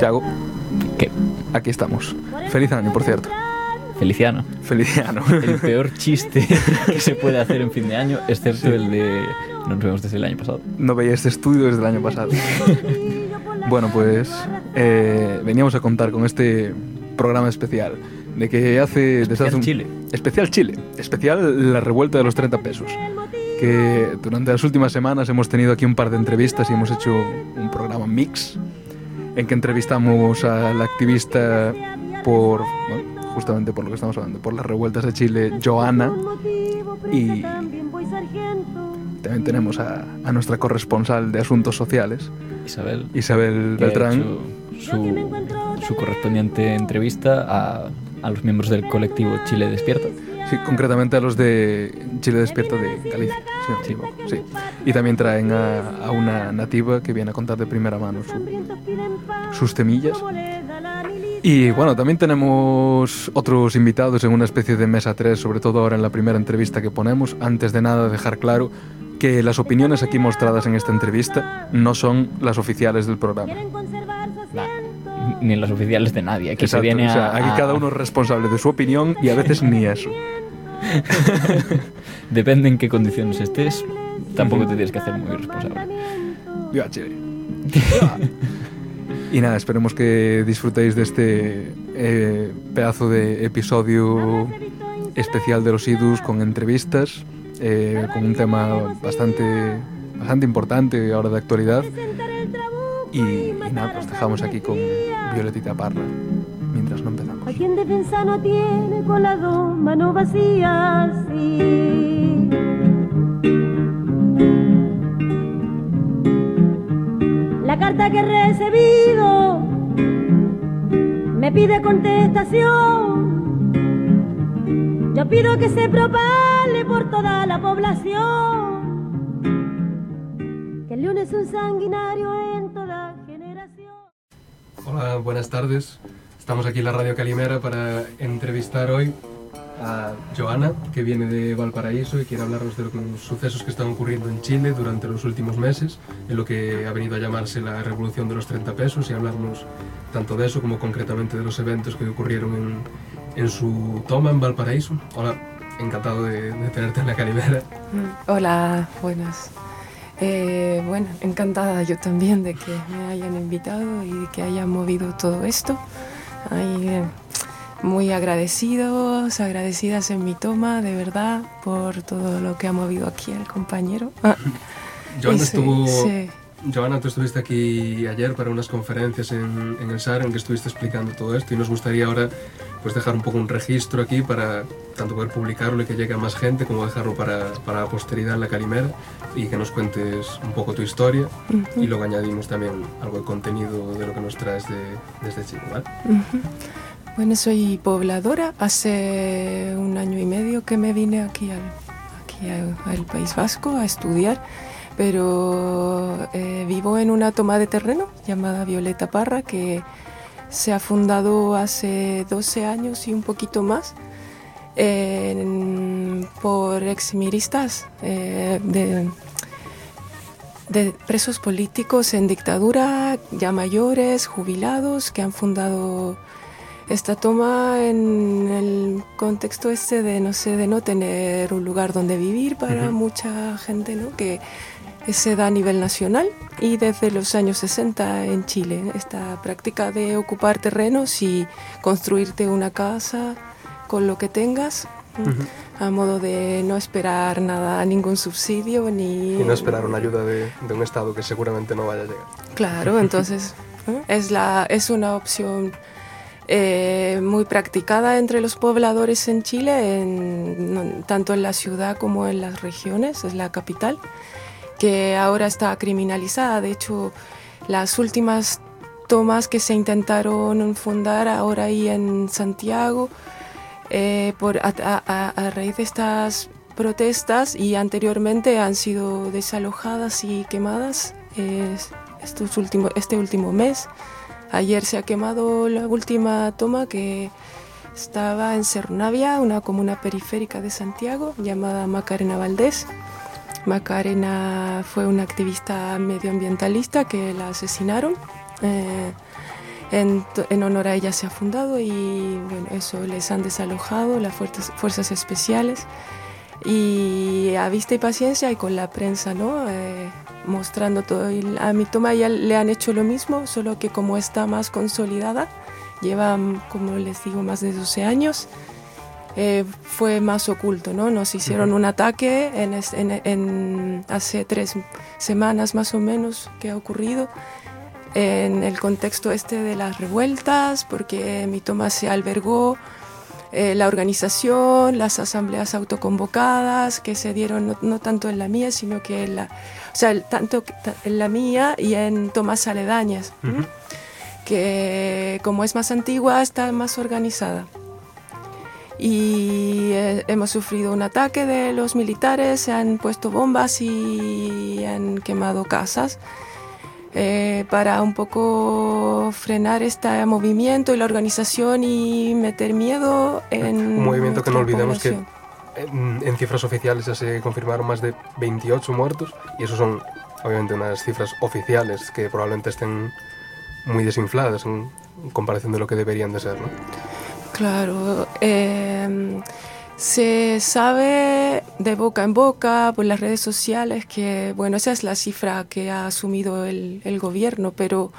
Tiago, ¿Qué? aquí estamos. Feliz año, por cierto. Feliciano. Feliciano. El peor chiste que se puede hacer en fin de año, excepto el de nos vemos desde el año pasado. No veía este estudio desde el año pasado. bueno, pues eh, veníamos a contar con este programa especial de que hace desde Especial hace un- Chile. especial Chile, especial la revuelta de los 30 pesos. Que durante las últimas semanas hemos tenido aquí un par de entrevistas y hemos hecho un programa mix en que entrevistamos al activista por bueno, justamente por lo que estamos hablando, por las revueltas de Chile, Joana, y también tenemos a, a nuestra corresponsal de asuntos sociales, Isabel. Isabel Beltrán. su, su correspondiente entrevista a, a los miembros del colectivo Chile Despierta. Sí, concretamente a los de Chile Despierta de Galicia, si no me equivoco, sí. Y también traen a, a una nativa que viene a contar de primera mano su- sus temillas. Y bueno, también tenemos otros invitados en una especie de mesa 3, sobre todo ahora en la primera entrevista que ponemos. Antes de nada, dejar claro que las opiniones aquí mostradas en esta entrevista no son las oficiales del programa. Ni las oficiales de nadie. Aquí se Exacto, viene o sea, a, aquí a- cada uno es responsable de su opinión y a veces ni eso. Depende en qué condiciones estés, tampoco te tienes que hacer muy responsable. Viva Chile. y nada, esperemos que disfrutéis de este eh, pedazo de episodio especial de los IDUS con entrevistas, eh, con un tema bastante, bastante importante ahora de actualidad. Y, y nada, pues dejamos aquí con Violetita Parra mientras no empezamos. Quien defensa no tiene con las dos manos vacías. sí. La carta que he recibido me pide contestación. Yo pido que se propague por toda la población. Que el león es un sanguinario en toda generación. Hola, buenas tardes. Estamos aquí en la Radio Calimera para entrevistar hoy a Joana, que viene de Valparaíso y quiere hablarnos de los sucesos que están ocurriendo en Chile durante los últimos meses, en lo que ha venido a llamarse la Revolución de los 30 pesos y hablarnos tanto de eso como concretamente de los eventos que ocurrieron en, en su toma en Valparaíso. Hola, encantado de, de tenerte en la Calimera. Mm, Hola, buenas. Eh, bueno, encantada yo también de que me hayan invitado y de que hayan movido todo esto. Ay, muy agradecidos, agradecidas en mi toma, de verdad, por todo lo que ha movido aquí el compañero. Ah, estuvo... sí. Joana, tú estuviste aquí ayer para unas conferencias en, en el SAR en que estuviste explicando todo esto y nos gustaría ahora pues dejar un poco un registro aquí para tanto poder publicarlo y que llegue a más gente como dejarlo para, para la posteridad en la Calimera y que nos cuentes un poco tu historia y luego añadimos también algo de contenido de lo que nos traes de, desde Chile, ¿vale? Bueno, soy pobladora. Hace un año y medio que me vine aquí al, aquí al, al País Vasco a estudiar, pero eh, vivo en una toma de terreno llamada Violeta Parra que se ha fundado hace 12 años y un poquito más por exmiristas eh, de, de presos políticos en dictadura, ya mayores, jubilados, que han fundado esta toma en el contexto este de no sé, de no tener un lugar donde vivir para mucha gente, ¿no? Que se da a nivel nacional y desde los años 60 en Chile, esta práctica de ocupar terrenos y construirte una casa con lo que tengas, a modo de no esperar nada, ningún subsidio ni... Y no esperar una ayuda de, de un Estado que seguramente no vaya a llegar. Claro, entonces ¿eh? es, la, es una opción eh, muy practicada entre los pobladores en Chile, en- no- tanto en la ciudad como en las regiones, es la capital, que ahora está criminalizada. De hecho, las últimas tomas que se intentaron fundar ahora ahí en Santiago, eh, por, a, a- a raíz de estas protestas y anteriormente han sido desalojadas y quemadas eh, estos últimos, este último mes. Ayer se ha quemado la última toma que estaba en Cernavia, una comuna periférica de Santiago llamada Macarena Valdés. Macarena fue una activista medioambientalista que la asesinaron. eh, En, honor a ella se ha fundado y bueno, eso les han desalojado las fuerzas, especiales y a vista y paciencia y con la prensa, ¿no? Eh, mostrando todo. A mi toma ya le han hecho lo mismo, solo que como está más consolidada, lleva, como les digo, más de 12 años, eh, fue más oculto, ¿no? Nos hicieron un ataque en, en, en, hace tres semanas más o menos que ha ocurrido en el contexto este de las revueltas, porque mi toma se albergó eh, la organización, las asambleas autoconvocadas que se dieron no, tanto en la mía, sino que en la, o sea, tanto en la mía y en tomas aledañas, que como es más antigua está más organizada. Y eh, hemos sufrido un ataque de los militares, se han puesto bombas y han quemado casas. Eh, para un poco frenar este movimiento y la organización y meter miedo en... Un movimiento que no olvidemos que en, cifras oficiales ya se confirmaron más de 28 muertos y eso son obviamente unas cifras oficiales que probablemente estén muy desinfladas en comparación de lo que deberían de ser. ¿no? Claro. Eh, se sabe de boca en boca por las redes sociales que, bueno, esa es la cifra que ha asumido el, gobierno, pero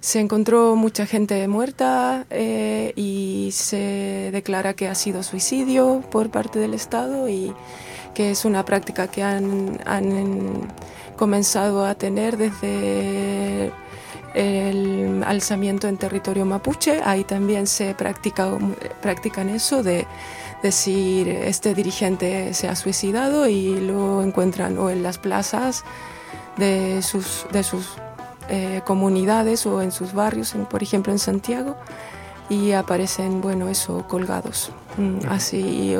se encontró mucha gente muerta eh, y se declara que ha sido suicidio por parte del Estado y que es una práctica que han comenzado a tener desde el alzamiento en territorio mapuche. Ahí también se practica, practican eso de decir este dirigente se ha suicidado y lo encuentran o en las plazas de sus, de sus eh, comunidades o en sus barrios, por ejemplo en Santiago, y aparecen, bueno, eso, colgados. Mm, así.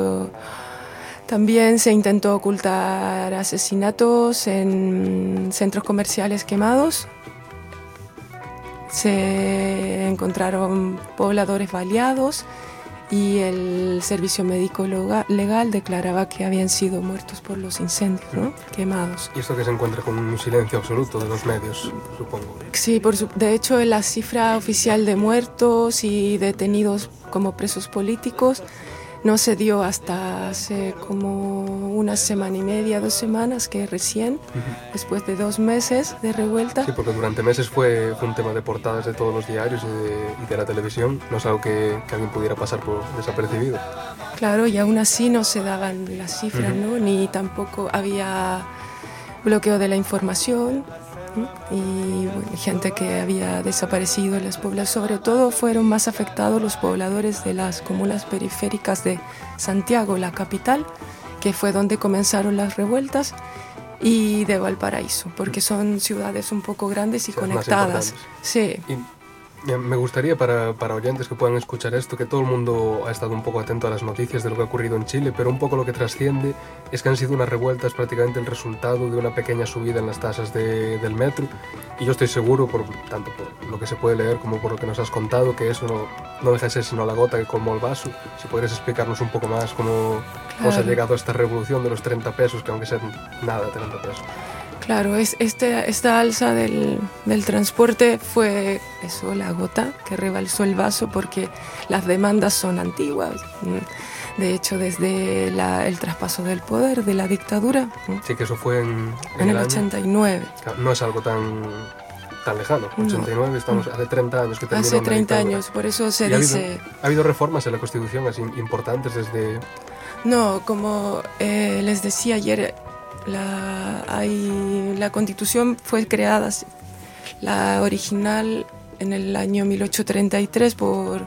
también se intentó ocultar asesinatos en centros comerciales quemados. Se encontraron pobladores baleados y el servicio médico legal declaraba que habían sido muertos por los incendios, ¿no? quemados. Y esto que se encuentra con un silencio absoluto de los medios, supongo. Sí, por de hecho la cifra oficial de muertos y detenidos como presos políticos no se dio hasta hace como una semana y media, dos semanas, que recién, después de dos meses de revuelta. Sí, porque durante meses fue, fue un tema de portadas de todos los diarios y de, la televisión. No es algo que, que, alguien pudiera pasar por desapercibido. Claro, y aún así no se daban las cifras, ¿no? Ni tampoco había bloqueo de la información y gente que había desaparecido en las poblaciones. Sobre todo fueron más afectados los pobladores de las comunas periféricas de Santiago, la capital, que fue donde comenzaron las revueltas, y de Valparaíso, porque son ciudades un poco grandes y conectadas. Sí. Me gustaría para, para, oyentes que puedan escuchar esto, que todo el mundo ha estado un poco atento a las noticias de lo que ha ocurrido en Chile, pero un poco lo que trasciende es que han sido unas revueltas prácticamente el resultado de una pequeña subida en las tasas de, del metro. Y yo estoy seguro, por, tanto por lo que se puede leer como por lo que nos has contado, que eso no, no deja de ser sino la gota que colmó el vaso. Si podrías explicarnos un poco más cómo, cómo se ha llegado a esta revolución de los 30 pesos, que aunque sean nada, 30 pesos. Claro, es este, esta alza del, del, transporte fue eso, la gota que rebalsó el vaso porque las demandas son antiguas. De hecho, desde la, el traspaso del poder de la dictadura. Sí, que eso fue en, en, el, 89. No es algo tan, tan lejano. 89, estamos hace 30 años que Hace 30 años, por eso se dice... Ha habido, ha habido, reformas en la Constitución así importantes desde... No, como eh, les decía ayer, la, hay, la constitución fue creada, la original, en el año 1833 por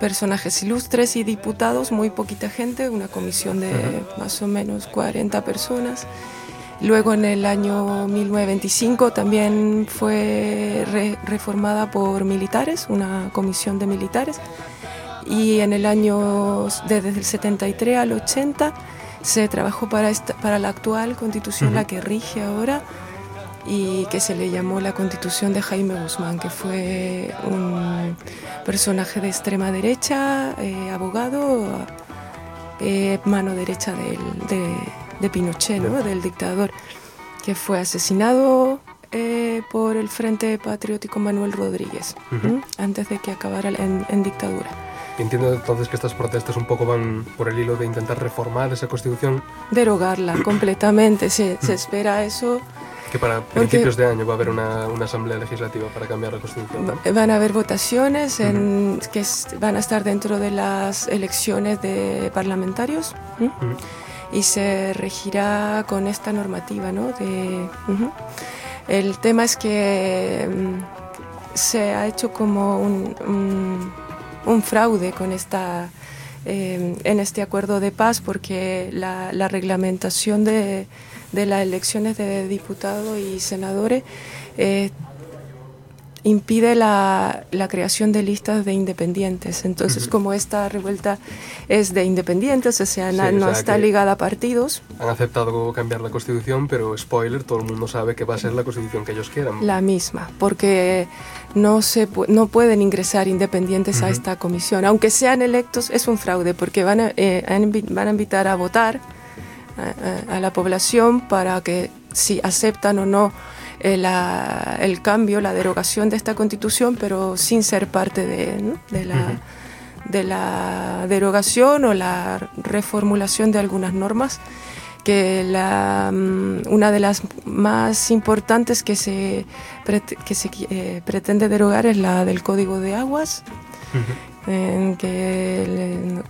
personajes ilustres y diputados, muy poquita gente, una comisión de más o menos 40 personas. Luego en el año 1925 también fue reformada por militares, una comisión de militares. Y en el año desde el 73 al 80 se trabajó para, esta, para la actual constitución, la que rige ahora, y que se le llamó la constitución de Jaime Guzmán, que fue un personaje de extrema derecha, eh, abogado, eh, mano derecha del, de, de, Pinochet, ¿no? del dictador, que fue asesinado eh, por el Frente Patriótico Manuel Rodríguez, antes de que acabara en, en dictadura. Entiendo entonces que estas protestas un poco van por el hilo de intentar reformar esa constitución, Derogarla completamente, se, se espera eso. que para principios de año va a haber una, una asamblea legislativa para cambiar la constitución. ¿no? Van a haber votaciones en, que es- van a estar dentro de las elecciones de parlamentarios ¿m? Ujú. y se regirá con esta normativa. ¿no? de, ujú. El tema es que mm, se ha hecho como un, un- un fraude con esta, eh, en este acuerdo de paz porque la, la reglamentación de, de las elecciones de diputados y senadores eh, impide la, la creación de listas de independientes. Entonces, como esta revuelta es de independientes, o sea, o no sea está ligada a partidos, Han aceptado cambiar la constitución, pero spoiler, todo el mundo sabe que va a ser la constitución que ellos quieran. la misma, porque no, se, pu- no pueden ingresar independientes a esta comisión. Aunque sean electos, es un fraude, porque van a, eh, van a invitar a votar a, a- a la población para que si aceptan o no la- el cambio, la derogación de esta constitución, pero sin ser parte de, ¿no? de la... De la derogación o la reformulación de algunas normas que la, mm, una de las más importantes que se, que se eh, pretende derogar es la del Código de Aguas, en que el,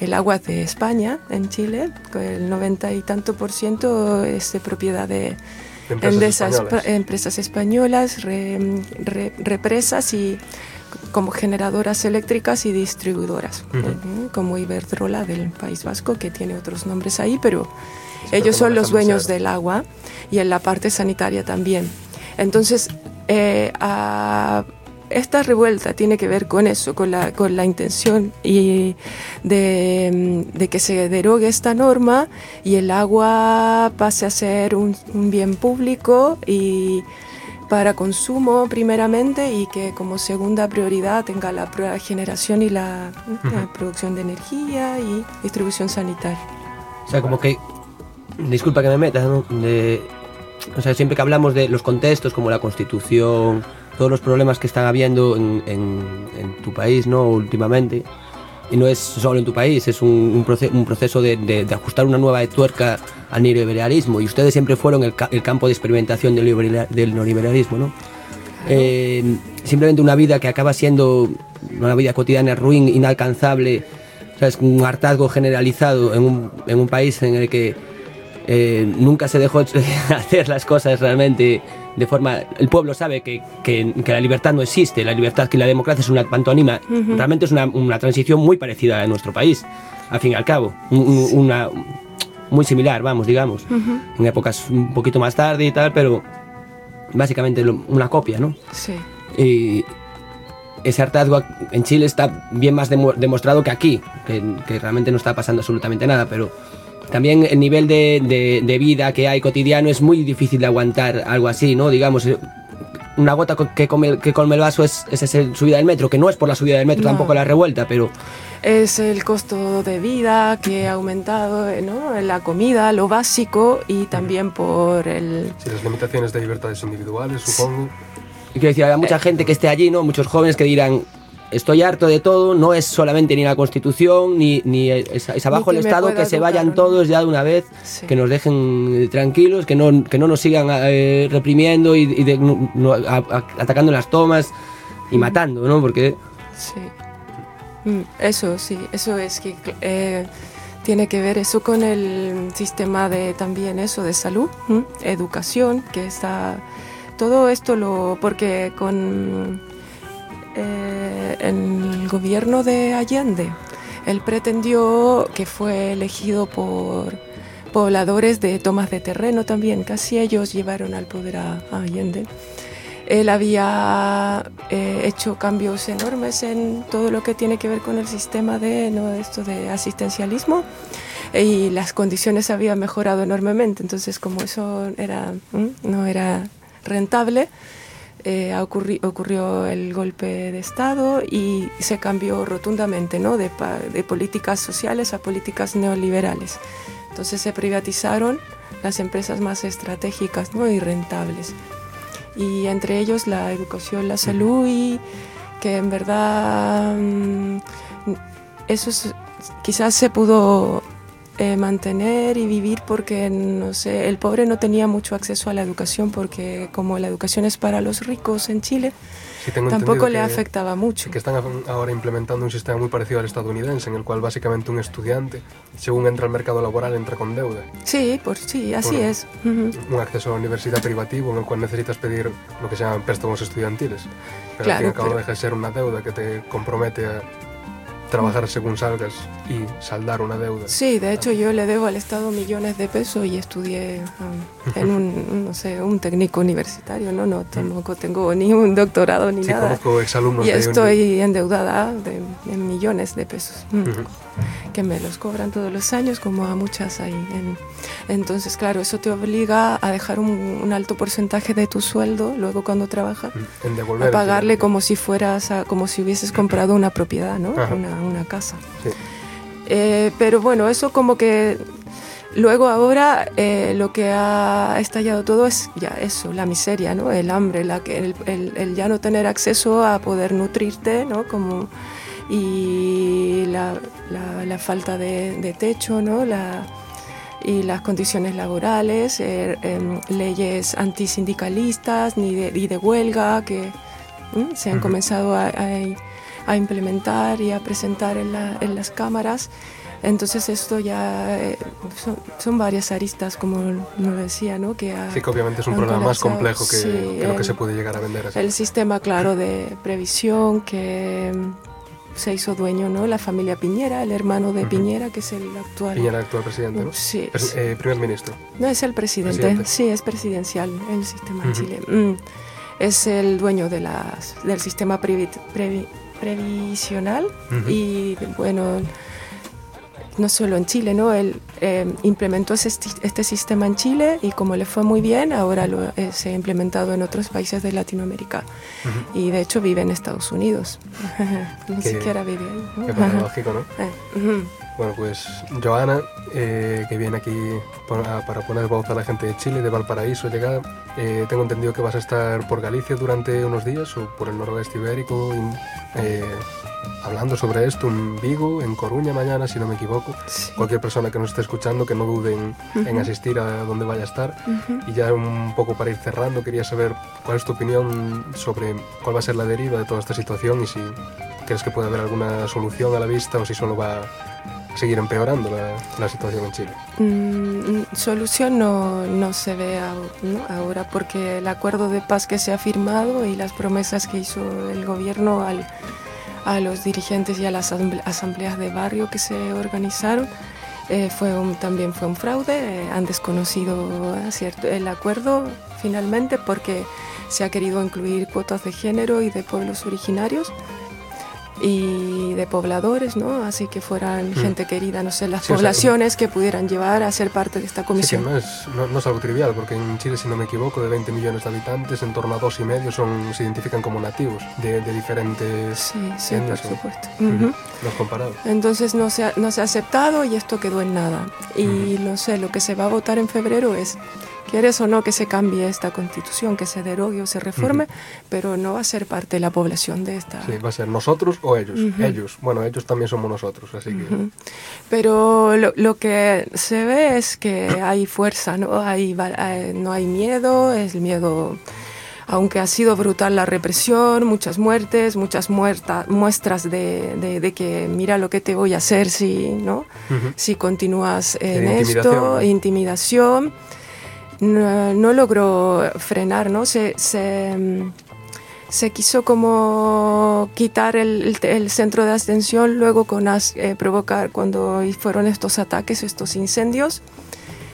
el agua de España, en Chile, el 90 y tanto por ciento es de propiedad de, Empresas Endesa españolas. espa- empresas españolas, re- re- represas y como generadoras eléctricas y distribuidoras, como Iberdrola del País Vasco, que tiene otros nombres ahí, pero ellos son los dueños del agua y en la parte sanitaria también. Entonces, eh, a- esta revuelta tiene que ver con eso, con la, con la intención y de, mm, de que se derogue esta norma y el agua pase a ser un, un bien público y para consumo primeramente y que como segunda prioridad tenga la generación y la, la producción de energía y distribución sanitaria. O sea, como que. Disculpa que me meta, ¿no? De- o sea, siempre que hablamos de los contextos, como la constitución, todos los problemas que están habiendo en, en- en tu país, ¿no? Últimamente. Y no es solo en tu país, es un, un proce- un proceso de, de- de ajustar una nueva tuerca al neoliberalismo. Y ustedes siempre fueron el, ca- el campo de experimentación del, del neoliberalismo, ¿no? Eh, simplemente una vida que acaba siendo una vida cotidiana ruin, inalcanzable, ¿sabes? un hartazgo generalizado en un, en un país en el que eh, nunca se dejó hacer las cosas realmente de forma... El pueblo sabe que, que- que la libertad no existe, la libertad que la democracia es una pantomima, realmente es una, una transición muy parecida a nuestro país, al fin y al cabo, un- un- una, muy similar, vamos, digamos, en épocas un poquito más tarde y tal, pero básicamente lo- una copia, ¿no? Sí. Y ese hartazgo en Chile está bien más demo- demostrado que aquí, que, que realmente no está pasando absolutamente nada, pero también el nivel de, de- de vida que hay cotidiano es muy difícil de aguantar algo así, ¿no? Digamos, eh, una gota que come, que come el vaso es, es esa subida del metro, que no es por la subida del metro No. tampoco la revuelta, pero Es el costo de vida que ha aumentado, eh, ¿no? La comida, lo básico y también por el... Sí, las limitaciones de libertades individuales, supongo. Y quiero decir, hay mucha gente que esté allí, ¿no? Muchos jóvenes que dirán, estoy harto de todo, no es solamente ni la Constitución, ni, ni es, es abajo Ni el Estado, que se vayan todos ya de una vez, Sí. que nos dejen eh, tranquilos, que no, que no nos sigan eh, reprimiendo y, y de- no- a- a- atacando las tomas y matando, ¿no? Porque Sí. Mm, Eso, sí, eso es que eh, tiene que ver eso con el sistema de también eso de salud, educación, que está todo esto lo porque con eh, el gobierno de Allende él pretendió que fue elegido por pobladores de tomas de terreno también, casi ellos llevaron al poder a, a Allende. Él había eh, hecho cambios enormes en todo lo que tiene que ver con el sistema de, ¿no? esto de asistencialismo y las condiciones habían mejorado enormemente. Entonces, como eso era, no era rentable, eh, ocurri- ocurrió el golpe de Estado y se cambió rotundamente ¿no? de, políticas sociales a políticas neoliberales. Entonces se privatizaron las empresas más estratégicas ¿no? y rentables. y entre ellos la educación, la salud y que en verdad mm, eso es- quizás se pudo eh, mantener y vivir porque, no sé, el pobre no tenía mucho acceso a la educación porque como la educación es para los ricos en Chile, Sí, tampoco le afectaba mucho. que están ahora implementando un sistema muy parecido al estadounidense, en el cual básicamente un estudiante, según entra al mercado laboral, entra con deuda. Sí, por, sí, así Por- es. Ujú. Un acceso a la universidad privativo en el cual necesitas pedir lo que se llaman préstamos estudiantiles. Pero Claro, al fin y al cabo pero- deja de ser una deuda que te compromete a trabajar según salgas y saldar una deuda. Sí, de hecho yo le debo al Estado millones de pesos y estudié um, en un, no sé, un técnico universitario, no, no, tampoco tengo ni un doctorado ni Sí, nada. Y de estoy endeudada de, de millones de pesos, mm, que me los cobran todos los años, como a muchas ahí. en- entonces, claro, eso te obliga a dejar un, un alto porcentaje de tu sueldo luego cuando trabajas devolver a pagarle como si fueras, a- como si hubieses comprado una propiedad, ¿no? Una, una casa. Sí. Eh, pero bueno, eso como que luego ahora eh, lo que ha estallado todo es ya eso, la miseria, ¿no? El hambre, la que, el, el- el ya no tener acceso a poder nutrirte, ¿no? Como, y la, la- la falta de, de techo, ¿no? La, y las condiciones laborales, eh, em, leyes antisindicalistas ni de, y de huelga que se han comenzado a, a- a implementar y a presentar en, la- en las cámaras. Entonces esto ya eh, son, son varias aristas, como lo decía, ¿no? que ha- Sí, que obviamente es un problema más complejo que, Sí, que lo que el- se puede llegar a vender así. el sistema, claro, de previsión que mm, se hizo dueño, ¿no? La familia Piñera, el hermano de Ujú. Piñera, que es el actual. Piñera, actual presidente, ¿no? Sí, Pres- sí. eh, primer ministro. No es el presidente, Presidente. sí, es presidencial el sistema en Ujú. Chile. Mm, Es el dueño de las, del sistema previ- previ- previsional y, bueno, no solo en Chile, ¿no? Él eh, implementó ese este sistema en Chile y como le fue muy bien, ahora lo, eh, se ha implementado en otros países de Latinoamérica y de hecho vive en Estados Unidos. Ni siquiera vive ahí. ¿no? Qué paradójico, ¿no? Eh, ujú. Bueno, pues Joana, eh, que viene aquí para, para poner voz a la gente de Chile, de Valparaíso, llega. eh, tengo entendido que vas a estar por Galicia durante unos días o por el noroeste ibérico, y, eh, hablando sobre esto en Vigo, en Coruña mañana, si no me equivoco. Sí. Cualquier persona que nos esté escuchando que no dude en, asistir a donde vaya a estar. Y ya un poco para ir cerrando, quería saber cuál es tu opinión sobre cuál va a ser la deriva de toda esta situación y si crees que puede haber alguna solución a la vista o si solo va seguir empeorando la, la situación en Chile. Mm, solución no, no se ve ahora porque el acuerdo de paz que se ha firmado y las promesas que hizo el gobierno al, a los dirigentes y a las asamble- asambleas de barrio que se organizaron eh, fue un- también fue un fraude. eh, han desconocido eh, cierto, el acuerdo finalmente porque se ha querido incluir cuotas de género y de pueblos originarios y de pobladores, ¿no? Así que fueran gente querida, no sé, las Mm. Sí, o sea, poblaciones que pudieran llevar a ser parte de esta Sí que comisión. no es, no, no es algo trivial, porque en Chile, si no me equivoco, de 20 millones de habitantes, en torno a dos y medio son, se identifican como nativos de, de diferentes Sí, sí, por supuesto. Los comparados. Entonces no se, ha, no se ha aceptado y esto quedó en nada. Y no sé, lo que se va a votar en febrero es, quieres o no que se cambie esta constitución, que se derogue o se reforme, pero no va a ser parte de la población de esta. Sí, va a ser nosotros o ellos. Ellos, bueno, ellos también somos nosotros, así que... Pero lo, lo que se ve es que hay fuerza, ¿no? Hay, eh, no hay miedo, es el miedo, aunque ha sido brutal la represión, muchas muertes, muchas muerta- muestras de, de- de que mira lo que te voy a hacer si, ¿no? Si continúas en esto, intimidación. No, no logró frenar, ¿no? Se, se, mm, se quiso como quitar el, centro de atención, luego con as- eh, provocar cuando fueron estos ataques, estos incendios.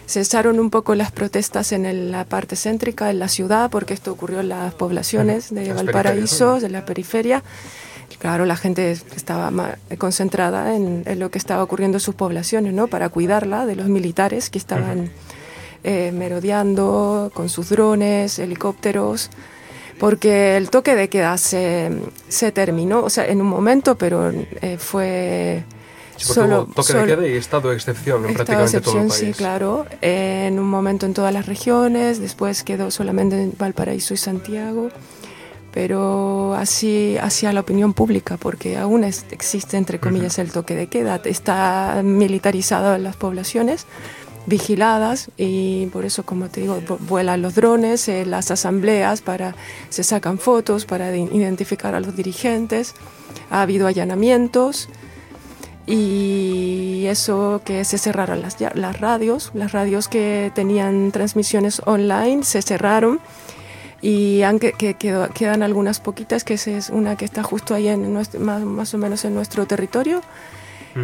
Cesaron un poco las protestas en el- la parte céntrica, en la ciudad, porque esto ocurrió en las poblaciones de Las Valparaíso, de la periferia. Claro, la gente estaba ma- concentrada en, en lo que estaba ocurriendo en sus poblaciones, ¿no? Para cuidarla de los militares que estaban eh, merodeando con sus drones, helicópteros, porque el toque de queda se, se terminó, o sea, en un momento, pero eh, fue Sí, hubo toque de queda y estado de excepción en estado prácticamente todo el excepción, país. sí, claro. En un momento en todas las regiones, después quedó solamente en Valparaíso y Santiago. Pero así hacia la opinión pública, porque aún es- existe, entre comillas, el toque de queda. Está militarizado en las poblaciones, vigiladas, y por eso, como te digo, vu- vuelan los drones, eh, las asambleas, para, se sacan fotos para de- identificar a los dirigentes. Ha habido allanamientos y eso que se cerraron las, las radios, las radios que tenían transmisiones online se cerraron y aunque que, quedan algunas poquitas, que es una que está justo ahí en más, más o menos en nuestro territorio,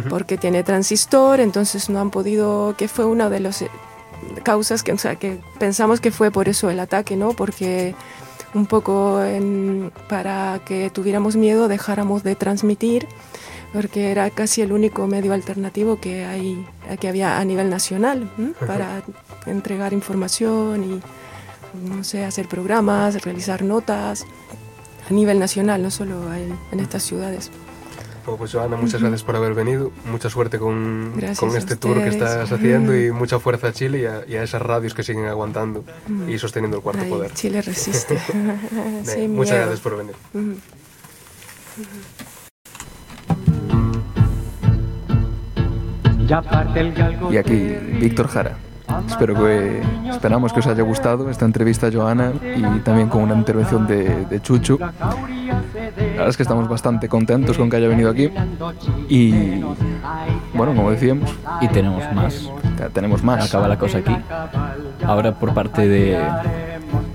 porque tiene transistor, entonces no han podido, que fue una de las eh, causas que, o sea, que pensamos que fue por eso el ataque, ¿no? Porque un poco en- para que tuviéramos miedo dejáramos de transmitir porque era casi el único medio alternativo que hay que había a nivel nacional para entregar información y no sé hacer programas realizar notas a nivel nacional no solo en, en estas ciudades Bueno, pues Joana, muchas gracias por haber venido. Mucha suerte con, con este tour que estás haciendo y mucha fuerza a Chile y a, y a esas radios que siguen aguantando y sosteniendo el cuarto Ay, poder. Chile resiste muchas miedo. gracias por venir. Ujú. Ya parte el galgo Y aquí Víctor Jara. Espero que esperamos que os haya gustado esta entrevista a Joana y también con una intervención de, de Chuchu. La verdad es que estamos bastante contentos con que haya venido aquí y bueno, como decíamos, Y tenemos más. tenemos más. Acaba la cosa aquí. Ahora por parte de,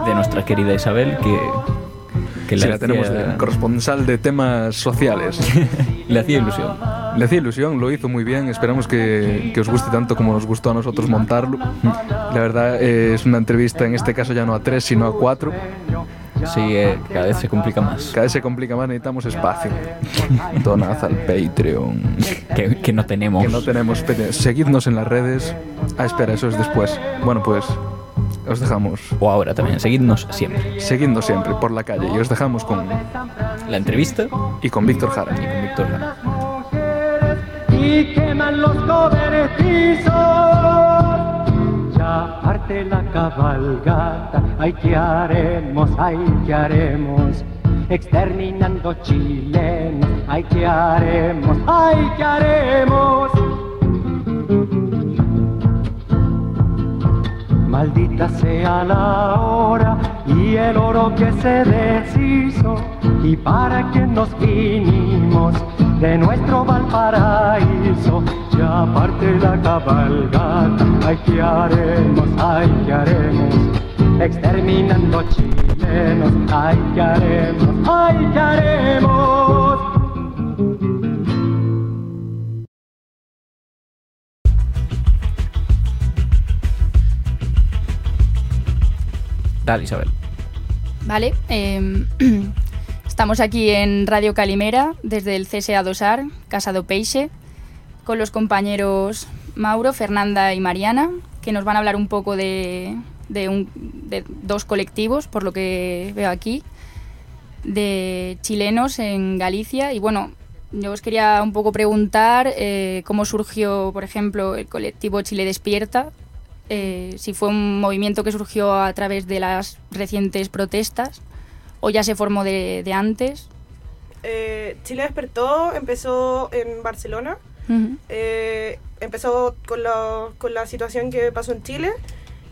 de nuestra querida Isabel, que, que Sí, la tenemos hacía, de corresponsal de temas sociales. le hacía ilusión. Le hacía ilusión, lo hizo muy bien. Esperamos que, que os guste tanto como nos gustó a nosotros montarlo. La verdad eh, es una entrevista, en este caso ya no a tres, sino a cuatro. Sí, eh, cada vez se complica más. Cada vez se complica más, necesitamos espacio. Donad al Patreon. Que, que no tenemos. Que no tenemos Patreon. Seguidnos en las redes. Ah, espera, eso es después. Bueno, pues os dejamos. O ahora también. Seguidnos siempre. Seguidnos siempre por la calle y os dejamos con La entrevista y con Víctor Jara. y con Víctor Jara. y queman los cobertizos. Ya parte la cabalgata, ay que haremos, ay que haremos, exterminando chilenos, ay que haremos, ay que haremos. Maldita sea la hora y el oro que se deshizo y para que nos vinimos de nuestro Valparaíso. Ya parte la cabalgata ay que haremos ay que haremos exterminando chilenos ay que haremos ay que haremos Dale, Isabel. Vale, em, estamos aquí en Radio Calimera desde el CSA Dosar, Casa do Peixe, con los compañeros Mauro, Fernanda y Mariana, que nos van a hablar un poco de, dos colectivos, por lo que veo aquí, de chilenos en Galicia. Y bueno, yo os quería un poco preguntar eh, cómo surgió, por ejemplo, el colectivo Chile Despierta, eh, si fue un movimiento que surgió a través de las recientes protestas o ya se formó de, de antes. Eh, Chile despertó, empezó en Barcelona. Ujú. Eh, empezó con la, con la situación que pasó en Chile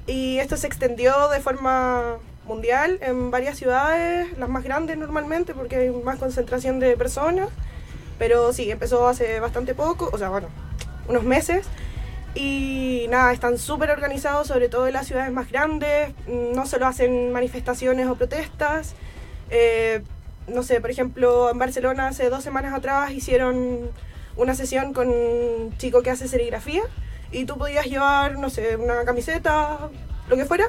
y esto se extendió de forma mundial en varias ciudades, las más grandes normalmente porque hay más concentración de personas, pero sí, empezó hace bastante poco, o sea, bueno, unos meses. Y nada, están súper organizados, sobre todo en las ciudades más grandes. No solo hacen manifestaciones o protestas. Eh, no sé, por ejemplo, en Barcelona hace dos semanas atrás hicieron una sesión con un chico que hace serigrafía y tú podías llevar, no sé, una camiseta, lo que fuera,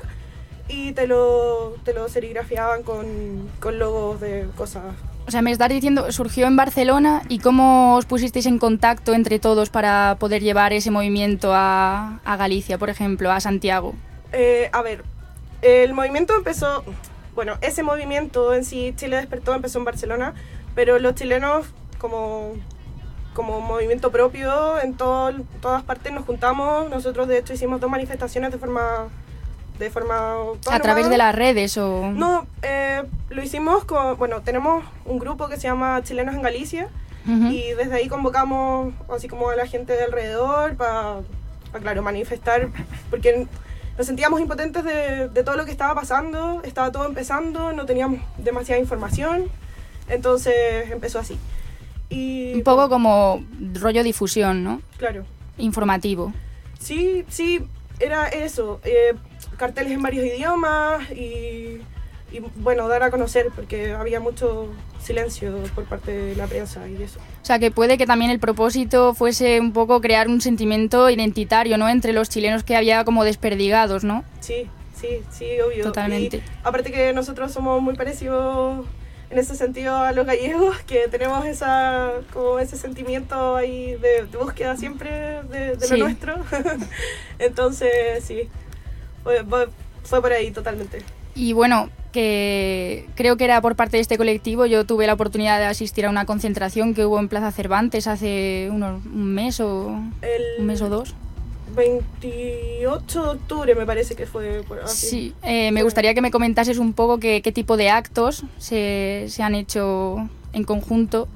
y te lo, te lo serigrafiaban con, con logos de cosas. O sea, me estás diciendo, surgió en Barcelona y cómo os pusisteis en contacto entre todos para poder llevar ese movimiento a, Galicia, por ejemplo, a Santiago. Eh, a ver, el movimiento empezó, bueno, ese movimiento en sí, Chile despertó, empezó en Barcelona, pero los chilenos, como como movimiento propio en todas partes nos juntamos. Nosotros de hecho hicimos dos manifestaciones de forma de forma a través de las redes o no eh, lo hicimos con bueno tenemos un grupo que se llama Chilenos en Galicia y desde ahí convocamos así como a la gente de alrededor para claro manifestar porque nos sentíamos impotentes de, de todo lo que estaba pasando estaba todo empezando no teníamos demasiada información entonces empezó así. Y un poco como rollo difusión no claro. Informativo. Sí sí era eso eh, carteles en varios idiomas y, y, bueno, dar a conocer, porque había mucho silencio por parte de la prensa y eso. O sea, que puede que también el propósito fuese un poco crear un sentimiento identitario, ¿no? Entre los chilenos que había como desperdigados, ¿no? Sí, sí, sí, obvio. Totalmente. Y aparte que nosotros somos muy parecidos en ese sentido a los gallegos, que tenemos esa, como ese sentimiento ahí de, de búsqueda siempre de, de Sí. lo nuestro. Entonces, sí, fue, por ahí totalmente. Y bueno, que creo que era por parte de este colectivo. Yo tuve la oportunidad de asistir a una concentración que hubo en Plaza Cervantes hace unos, un mes o El un mes o dos. 28 de octubre me parece que fue por así. Sí, eh, me gustaría que me comentases un poco qué, qué tipo de actos se, se han hecho en conjunto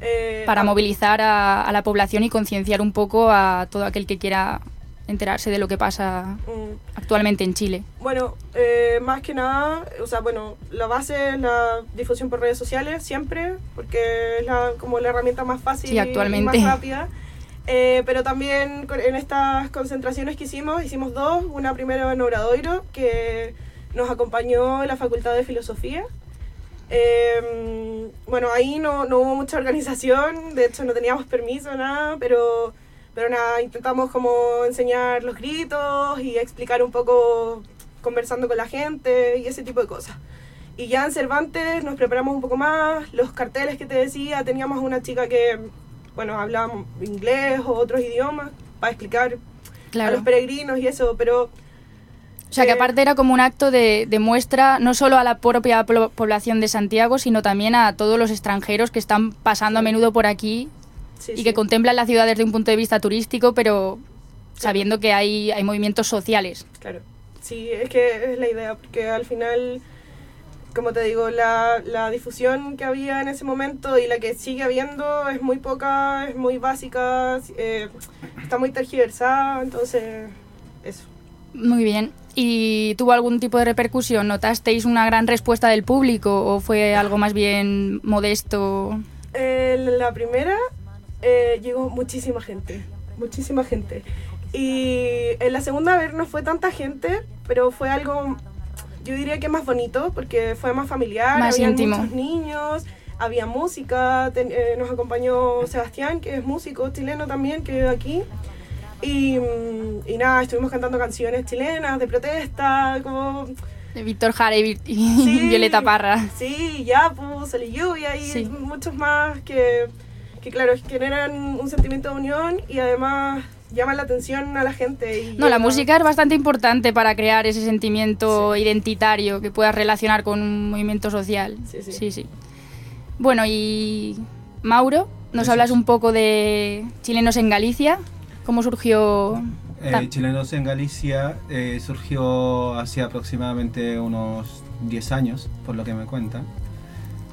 Eh, para ah, movilizar a, a la población y concienciar un poco a todo aquel que quiera enterarse de lo que pasa mm, actualmente en Chile. Bueno, eh, más que nada, o sea, bueno, la base es la difusión por redes sociales siempre, porque es la, como la herramienta más fácil Sí, actualmente. y más rápida. Eh, pero también en estas concentraciones que hicimos, hicimos dos. Una primero en Obradoiro, que nos acompañó la Facultad de Filosofía. Eh, bueno, ahí no, no hubo mucha organización, de hecho no teníamos permiso, nada, pero, pero nada, intentamos como enseñar los gritos y explicar un poco conversando con la gente y ese tipo de cosas. Y ya en Cervantes nos preparamos un poco más, los carteles que te decía, teníamos una chica que, bueno, hablaba inglés o otros idiomas para explicar a Claro. los peregrinos y eso, pero O sea, que Eh, aparte era como un acto de, de muestra no solo a la propia población de Santiago, sino también a todos los extranjeros que están pasando a menudo por aquí sí, y sí. que contemplan la ciudad desde un punto de vista turístico, pero sabiendo que hay, hay movimientos sociales. Claro, sí, es que es la idea, porque al final, como te digo, la, la difusión que había en ese momento y la que sigue habiendo es muy poca, es muy básica, eh, está muy tergiversada, entonces, eso. Muy bien. ¿Y tuvo algún tipo de repercusión? ¿Notasteis una gran respuesta del público o fue algo más bien modesto? En la primera eh, llegó muchísima gente, muchísima gente. Y en la segunda, a ver, no fue tanta gente, pero fue algo, yo diría que más bonito, porque fue más familiar, Más íntimo. muchos niños, había música, ten- eh, nos acompañó Sebastián, que es músico chileno también, que vive aquí. Y, mm, y nada, estuvimos cantando canciones chilenas de protesta, como De Víctor Jara y, Sí. Violeta Parra. Sí, ya, pues, Sol y Lluvia y Sí. muchos más que, que, claro, generan un sentimiento de unión y además llaman la atención a la gente. Y No, la música es bastante importante para crear ese sentimiento identitario que puedas relacionar con un movimiento social. Sí, sí. sí. Bueno, y Mauro, ¿nos hablas un poco de chilenos en Galicia? ¿Cómo surgió? Eh, Chilenos en Galicia eh, surgió hace aproximadamente unos 10 años, por lo que me cuentan.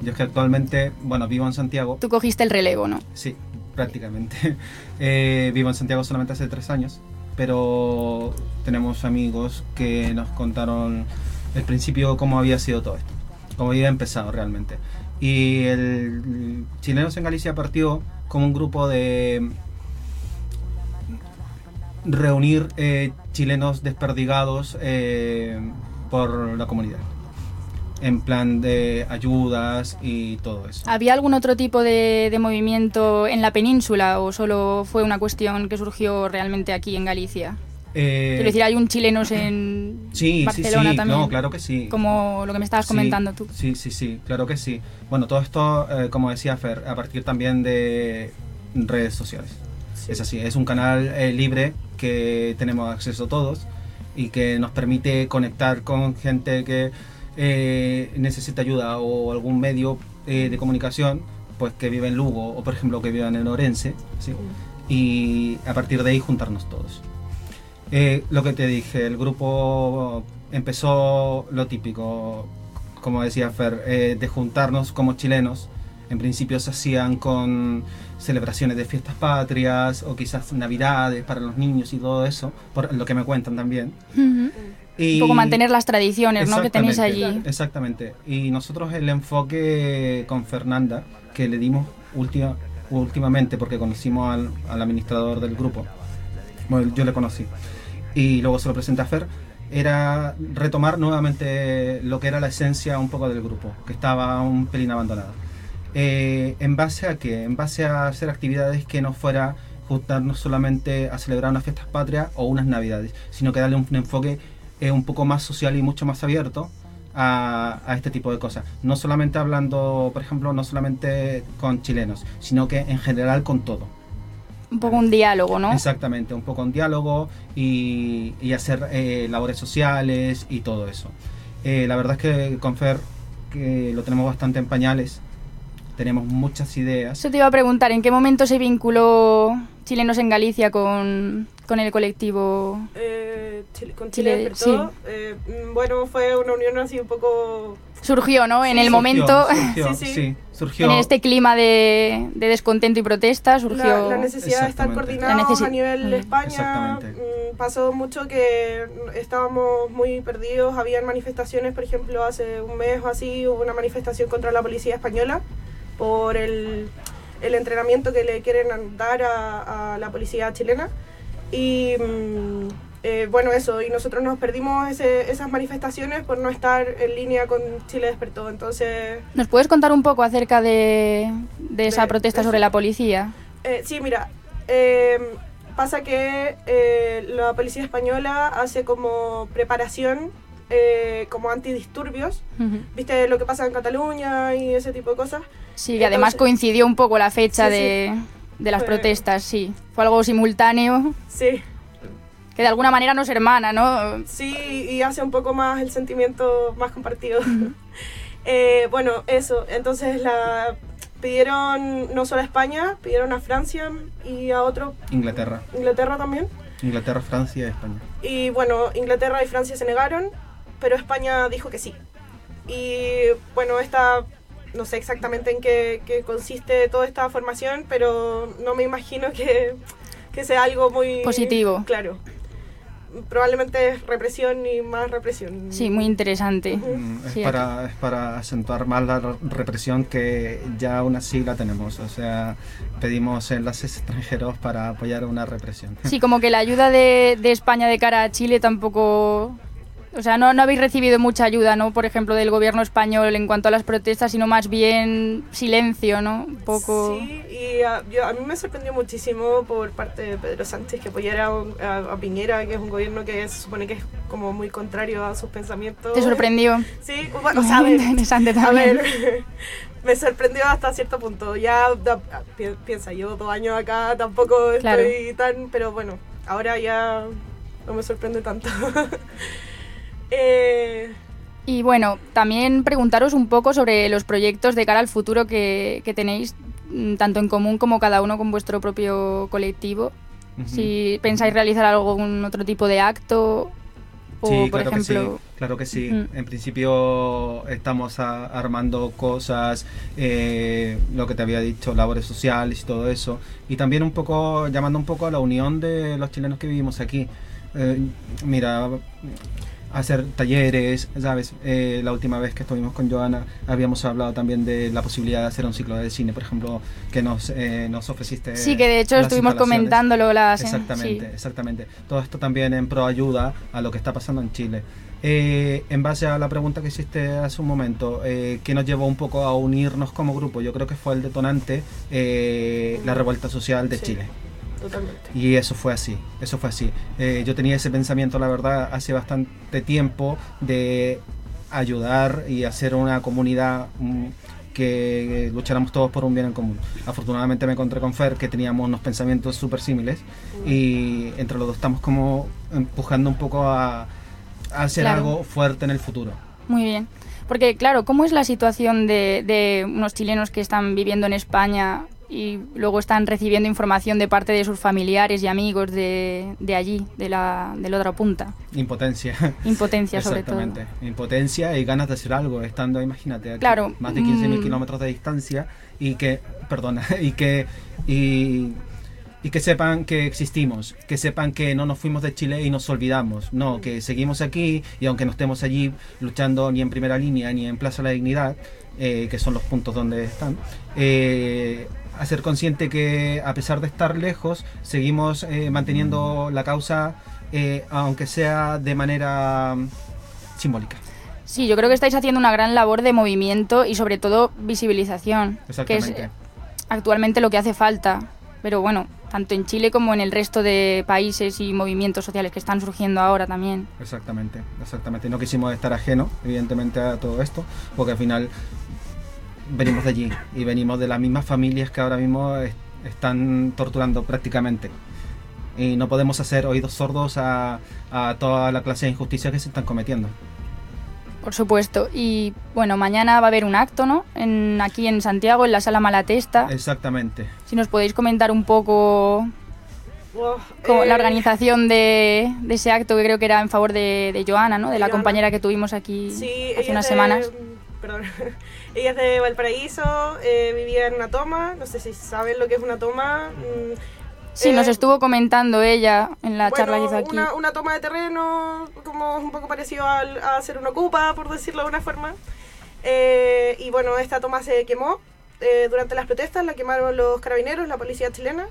Yo es que actualmente, bueno, vivo en Santiago. Tú cogiste el relevo, ¿no? Sí, prácticamente. Eh, vivo en Santiago solamente hace tres años, pero tenemos amigos que nos contaron el principio cómo había sido todo esto, cómo había empezado realmente. Y el Chilenos en Galicia partió como un grupo de reunir eh, chilenos desperdigados eh, por la comunidad, en plan de ayudas y todo eso. ¿Había algún otro tipo de, de movimiento en la península o solo fue una cuestión que surgió realmente aquí en Galicia? Eh, Quiero decir, hay un chilenos en Sí, sí, Barcelona sí, también. no, claro que sí. Como lo que me estabas Sí, comentando tú. Sí, sí, sí, claro que sí. Bueno, todo esto, eh, como decía Fer, a partir también de redes sociales. Es así, es un canal eh, libre que tenemos acceso todos y que nos permite conectar con gente que eh, necesita ayuda o algún medio eh, de comunicación pues que vive en Lugo o por ejemplo que vivan en Orense, ¿sí? y a partir de ahí juntarnos todos. Eh, lo que te dije, el grupo empezó lo típico, como decía Fer, eh, de juntarnos como chilenos. En principio se hacían con celebraciones de fiestas patrias o quizás navidades para los niños y todo eso, por lo que me cuentan también. Y- Un poco mantener las tradiciones ¿no? que tenéis allí. Exactamente. Y nosotros el enfoque con Fernanda, que le dimos última, últimamente, porque conocimos al, al administrador del grupo, bueno, yo le conocí, y luego se lo presenté a Fer, era retomar nuevamente lo que era la esencia un poco del grupo, que estaba un pelín abandonado. Eh, ¿En base a qué? En base a hacer actividades que no fuera juntarnos solamente a celebrar unas fiestas patrias o unas navidades, sino que darle un, enfoque eh, un poco más social y mucho más abierto a, a este tipo de cosas. No solamente hablando, por ejemplo, no solamente con chilenos, sino que en general con todo. Un poco un diálogo, ¿no? Exactamente, un poco en diálogo y, y hacer eh, labores sociales y todo eso. Eh, la verdad es que con Fer que lo tenemos bastante en pañales, tenemos muchas ideas. Eso te iba a preguntar, ¿en qué momento se vinculó Chilenos en Galicia con, con el colectivo? Eh, Chile- con Chile, Chile, despertó. Eh, mm, bueno, fue una unión así un poco... Surgió, ¿no? En Sí, el surgió, momento, Surgió, Sí, sí. sí, surgió. en este clima de, de descontento y protesta, surgió... La, la necesidad de estar coordinados a nivel Mm. España. Mm, Pasó mucho que estábamos muy perdidos. Habían manifestaciones, por ejemplo, hace un mes o así, hubo una manifestación contra la policía española por el, el entrenamiento que le quieren dar a, a la policía chilena. Y mm, eh, bueno, eso, y nosotros nos perdimos ese- esas manifestaciones por no estar en línea con Chile Despertó. Entonces, ¿Nos puedes contar un poco acerca de, de esa De- protesta de sobre la policía? Eh, sí, mira, eh, pasa que la policía española hace como preparación, eh, como antidisturbios. Ujú. ¿Viste lo que pasa en Cataluña y ese tipo de cosas? Sí, que además Entonces- coincidió un poco la fecha Sí, de, de las Fue- protestas, sí. Fue algo simultáneo, Sí, que de alguna manera nos hermana, ¿no? sí, y hace un poco más el sentimiento más compartido. Eh, bueno, eso, entonces la pidieron no solo a España, pidieron a Francia y a otro, Inglaterra. Inglaterra también. Inglaterra, Francia y España. Y bueno, Inglaterra y Francia se negaron, pero España dijo que sí. Y bueno, esta, no sé exactamente en qué, qué consiste toda esta formación, pero no me imagino que, que sea algo muy... Positivo. Claro. Probablemente es represión y más represión. Sí, muy interesante. Mm, Es, Sí, para, es para acentuar más la re- represión que ya aún así la tenemos. O sea, pedimos enlaces extranjeros para apoyar una represión. Sí, como que la ayuda de, de España de cara a Chile tampoco... O sea, no, no habéis recibido mucha ayuda, ¿no? Por ejemplo, del gobierno español en cuanto a las protestas, sino más bien silencio, ¿no? Un poco... Sí, y a, yo- a mí me sorprendió muchísimo por parte de Pedro Sánchez que apoyara a, a- a Piñera, que es un gobierno que se supone que es como muy contrario a sus pensamientos. ¿Te sorprendió? Sí, bueno, o sea, a ver, Interesante a también. ver, me sorprendió hasta cierto punto. Ya, da- pi- piensa, llevo dos años acá, tampoco estoy Claro. tan, pero bueno, ahora ya no me sorprende tanto. eh, Y bueno, también preguntaros un poco sobre los proyectos de cara al futuro que, que tenéis, mm, tanto en común como cada uno con vuestro propio colectivo. Si pensáis realizar algún otro tipo de acto o, Sí, por claro que ejemplo... sí, claro que sí. En principio estamos a- armando cosas, eh, lo que te había dicho, labores sociales y todo eso. Y también un poco, llamando un poco a la unión de los chilenos que vivimos aquí. Eh, mira, hacer talleres, ¿sabes? Eh, la última vez que estuvimos con Joana habíamos hablado también de la posibilidad de hacer un ciclo de cine, por ejemplo, que nos, eh, nos ofreciste. Sí, que de hecho estuvimos comentándolo las... Exactamente, sí. exactamente. Todo esto también en pro ayuda a lo que está pasando en Chile. Eh, en base a la pregunta que hiciste hace un momento, eh, que nos llevó un poco a unirnos como grupo, yo creo que fue el detonante, eh, la revuelta social de Sí. Chile. Totalmente. Y eso fue así, eso fue así. Eh, yo tenía ese pensamiento, la verdad, hace bastante tiempo de ayudar y hacer una comunidad mm, que lucháramos todos por un bien en común. Afortunadamente me encontré con Fer, que teníamos unos pensamientos súper similares y entre los dos estamos como empujando un poco a, a hacer Claro. algo fuerte en el futuro. Muy bien. Porque, claro, ¿cómo es la situación de, de unos chilenos que están viviendo en España y luego están recibiendo información de parte de sus familiares y amigos de, de allí, de la, de la otra punta? Impotencia. Impotencia, sobre todo. Exactamente. Impotencia y ganas de hacer algo, estando, imagínate, aquí, Claro, más de 15.000 mm. kilómetros de distancia y que, perdona, y que, y, y que sepan que existimos, que sepan que no nos fuimos de Chile y nos olvidamos, no, que seguimos aquí y aunque no estemos allí luchando ni en primera línea ni en Plaza de la Dignidad, eh, que son los puntos donde están, eh, hacer consciente que a pesar de estar lejos, seguimos eh, manteniendo la causa, eh, aunque sea de manera mm, simbólica. Sí, yo creo que estáis haciendo una gran labor de movimiento y sobre todo visibilización, que es actualmente lo que hace falta. Pero bueno, tanto en Chile como en el resto de países y movimientos sociales que están surgiendo ahora también. Exactamente, exactamente. No quisimos estar ajenos, evidentemente, a todo esto, porque al final venimos de allí y venimos de las mismas familias que ahora mismo es- están torturando prácticamente. Y no podemos hacer oídos sordos a, a toda la clase de injusticias que se están cometiendo. Por supuesto. Y bueno, mañana va a haber un acto, ¿no? En, aquí en Santiago, en la sala Malatesta. Exactamente. Si nos podéis comentar un poco Wow, eh, la organización de, de ese acto, que creo que era en favor de, de Joana, ¿no? De la Joana. compañera que tuvimos aquí Sí, hace unas de- semanas. Perdón. ella es de Valparaíso, eh, vivía en una toma, no sé si saben lo que es una toma. mm, Sí, eh, nos estuvo comentando ella en la charla que hizo aquí. Una, una toma de terreno, como un poco parecido al- a hacer una ocupa, por decirlo de una forma. Eh, y bueno, esta toma se quemó eh, durante las protestas, la quemaron los carabineros, la policía chilena.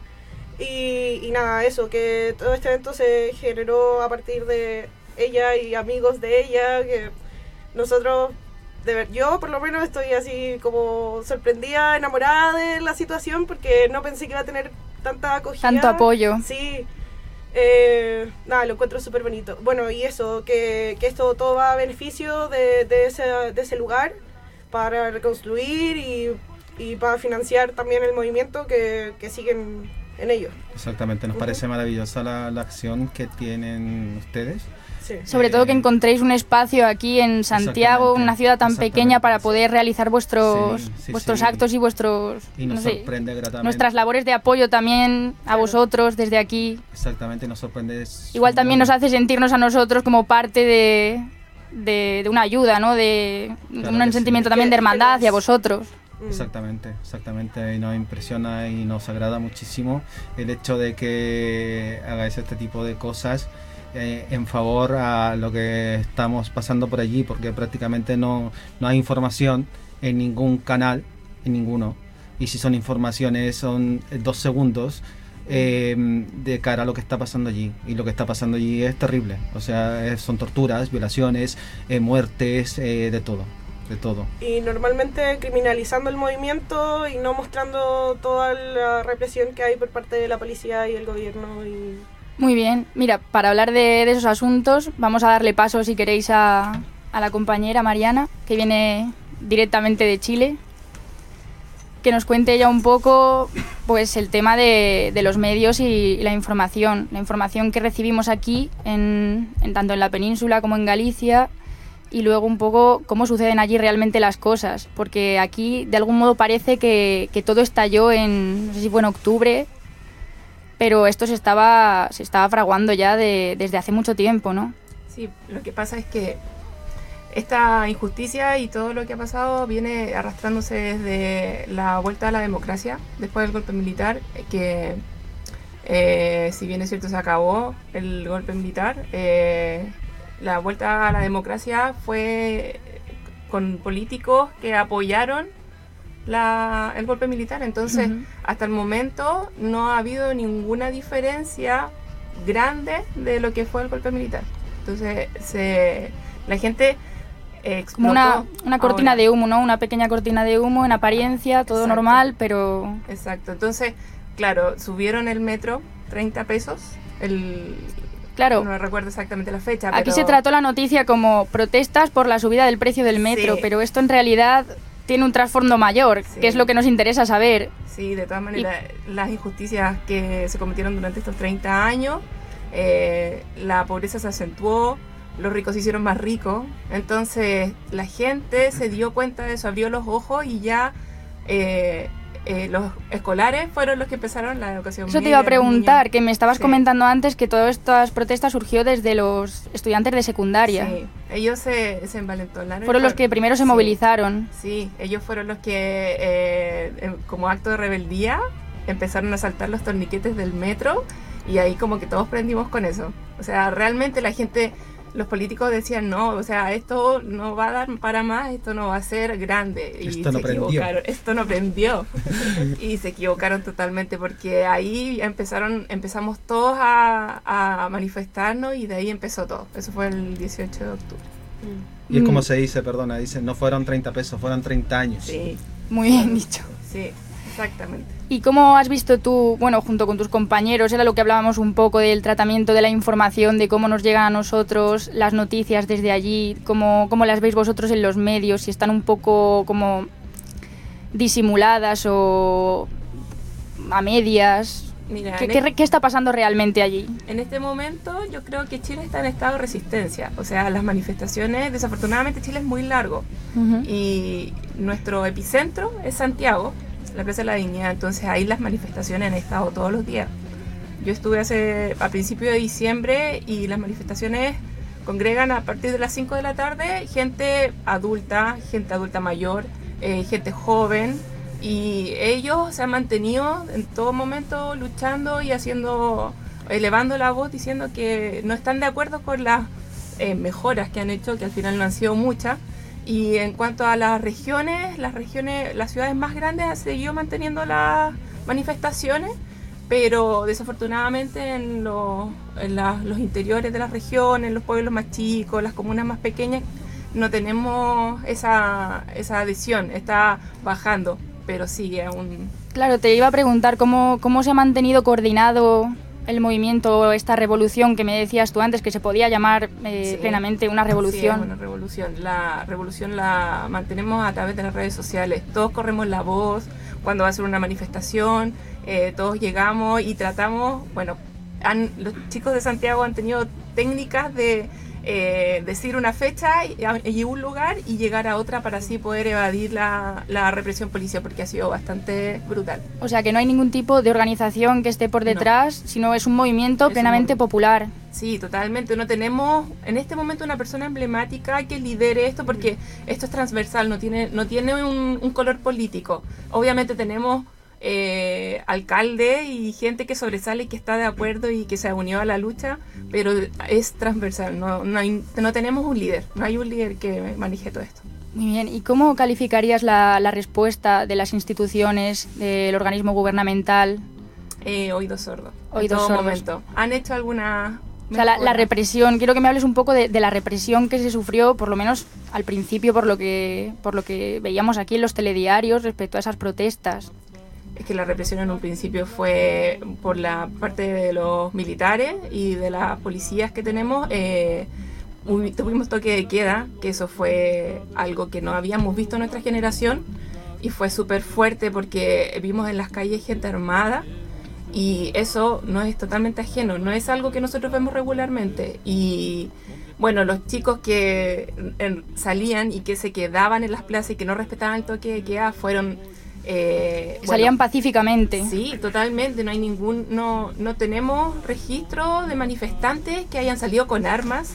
Y, y nada, eso, que todo este evento se generó a partir de ella y amigos de ella, que nosotros, de ver, yo por lo menos estoy así como sorprendida, enamorada de la situación, porque no pensé que iba a tener tanta acogida. Tanto apoyo. Sí. Eh, nada, lo encuentro súper bonito. Bueno, y eso, que, que esto todo va a beneficio de, de, ese, de ese lugar para reconstruir y, y para financiar también el movimiento que, que siguen en ello. Exactamente. Nos Ujú. parece maravillosa la, la acción que tienen ustedes. Sí. Sobre todo que encontréis un espacio aquí en Santiago, una ciudad tan pequeña para poder realizar vuestros, Sí, sí, vuestros actos y vuestros Y nos no sé, sorprende gratamente. nuestras labores de apoyo también a vosotros desde aquí. Exactamente, nos sorprende. Igual también nos hace sentirnos a nosotros como parte de, de, de una ayuda, ¿no? De Claro un sentimiento también de hermandad hacia vosotros. Mm. Exactamente, exactamente. Y nos impresiona y nos agrada muchísimo el hecho de que hagáis este tipo de cosas eh, en favor a lo que estamos pasando por allí, porque prácticamente no, no hay información en ningún canal, en ninguno. Y si son informaciones, son dos segundos eh, de cara a lo que está pasando allí. Y lo que está pasando allí es terrible. O sea, son torturas, violaciones, eh, muertes, eh, de todo. De todo. Y normalmente criminalizando el movimiento y no mostrando toda la represión que hay por parte de la policía y el gobierno. Y... Muy bien, mira, para hablar de, esos asuntos vamos a darle paso, si queréis, a, a la compañera Mariana, que viene directamente de Chile, que nos cuente ella un poco pues el tema de, de los medios y, la información, la información que recibimos aquí, en, en tanto en la península como en Galicia, y luego un poco cómo suceden allí realmente las cosas, porque aquí de algún modo parece que, que todo estalló en, no sé si fue en octubre, pero esto se estaba, se estaba fraguando ya de- desde hace mucho tiempo, ¿no? Sí, lo que pasa es que esta injusticia y todo lo que ha pasado viene arrastrándose desde la vuelta a la democracia, después del golpe militar, que eh, si bien es cierto se acabó el golpe militar, eh, la vuelta a la democracia fue con políticos que apoyaron la- el golpe militar. Entonces, hasta el momento no ha habido ninguna diferencia grande de lo que fue el golpe militar. Entonces, se, la gente. Como una, una cortina ahora. de humo, ¿no? Una pequeña cortina de humo en apariencia, todo Exacto. normal, pero Exacto. Entonces, claro, subieron el metro 30 pesos. El, claro, No recuerdo exactamente la fecha. aquí pero- se trató la noticia como protestas por la subida del precio del metro, Sí. pero esto en realidad tiene un trasfondo mayor, Sí. que es lo que nos interesa saber. Sí, de todas maneras, las injusticias que se cometieron durante estos 30 años, eh, la pobreza se acentuó, los ricos se hicieron más ricos. Entonces la gente se dio cuenta de eso, abrió los ojos y ya eh, eh, los escolares fueron los que empezaron la educación. Eso te media, iba a preguntar, que me estabas Sí. comentando antes que todas estas protestas surgió desde los estudiantes de secundaria. Sí, ellos se, se envalentonaron. Fueron los que primero se sí. movilizaron. Sí, ellos fueron los que, eh, como acto de rebeldía, empezaron a saltar los torniquetes del metro y ahí como que todos prendimos con eso. O sea, realmente la gente, los políticos decían, no, o sea, esto no va a dar para más, esto no va a ser grande. Y Esto no se prendió. equivocaron, esto no prendió. y se equivocaron totalmente porque ahí empezaron, empezamos todos a, a manifestarnos y de ahí empezó todo. Eso fue el 18 de octubre. Y es como Mm. se dice, perdona, dice, no fueron 30 pesos, fueron 30 años. Sí, Muy bien dicho. sí, exactamente. ¿Y cómo has visto tú, bueno, junto con tus compañeros, era lo que hablábamos un poco del tratamiento de la información, de cómo nos llegan a nosotros las noticias desde allí, cómo, cómo las veis vosotros en los medios, si están un poco como disimuladas o a medias? Mira, ¿Qué, qué e- qué está pasando realmente allí? En este momento yo creo que Chile está en estado de resistencia. O sea, las manifestaciones, desafortunadamente Chile es muy largo y nuestro epicentro es Santiago, la Plaza de la Dignidad. Entonces ahí las manifestaciones han estado todos los días. Yo estuve hace a principios de diciembre y las manifestaciones congregan a partir de las 5 de la tarde gente adulta, gente adulta mayor, eh, gente joven y ellos se han mantenido en todo momento luchando y haciendo, elevando la voz diciendo que no están de acuerdo con las eh, mejoras que han hecho, que al final no han sido muchas. Y en cuanto a las regiones, las regiones, las ciudades más grandes han seguido manteniendo las manifestaciones, pero desafortunadamente en, los- en la- los interiores de las regiones, los pueblos más chicos, las comunas más pequeñas, no tenemos esa, esa adhesión, está bajando, pero sigue aún. Claro, te iba a preguntar cómo, cómo se ha mantenido coordinado el movimiento, esta revolución que me decías tú antes, que se podía llamar eh, Sí. plenamente una Sí, revolución. es una revolución. La revolución la mantenemos a través de las redes sociales. Todos corremos la voz cuando va a ser una manifestación, eh, todos llegamos y tratamos, bueno, han- los chicos de Santiago han tenido técnicas de eh, decir una fecha y, y un lugar y llegar a otra para así poder evadir la, la represión policial porque ha sido bastante brutal. O sea, que no hay ningún tipo de organización que esté por detrás, sino es un movimiento Es un plenamente movimiento. popular. Sí, totalmente. No tenemos en este momento una persona emblemática que lidere esto porque esto es transversal, no tiene, no tiene un, un color político. Obviamente tenemos eh, alcalde y gente que sobresale y que está de acuerdo y que se unió a la lucha, pero es transversal. No, no, hay- no tenemos un líder, no hay un líder que maneje todo esto. Muy bien, ¿y cómo calificarías la, la respuesta de las instituciones, del organismo gubernamental? Eh, oídos sordos. Oídos en todo sordos. momento. ¿Han hecho alguna... O sea, la, represión, quiero que me hables un poco de, de la represión que se sufrió, por lo menos al principio, por lo que, por lo que veíamos aquí en los telediarios respecto a esas protestas. Es que la represión en un principio fue por la parte de los militares y de las policías que tenemos. eh, tuvimos toque de queda, que eso fue algo que no habíamos visto en nuestra generación y fue súper fuerte porque vimos en las calles gente armada y eso no es totalmente ajeno, no es algo que nosotros vemos regularmente. Y bueno, los chicos que salían y que se quedaban en las plazas y que no respetaban el toque de queda fueron... eh, bueno, Salían pacíficamente. Sí, totalmente. No hay ningún, no, no tenemos registro de manifestantes que hayan salido con armas.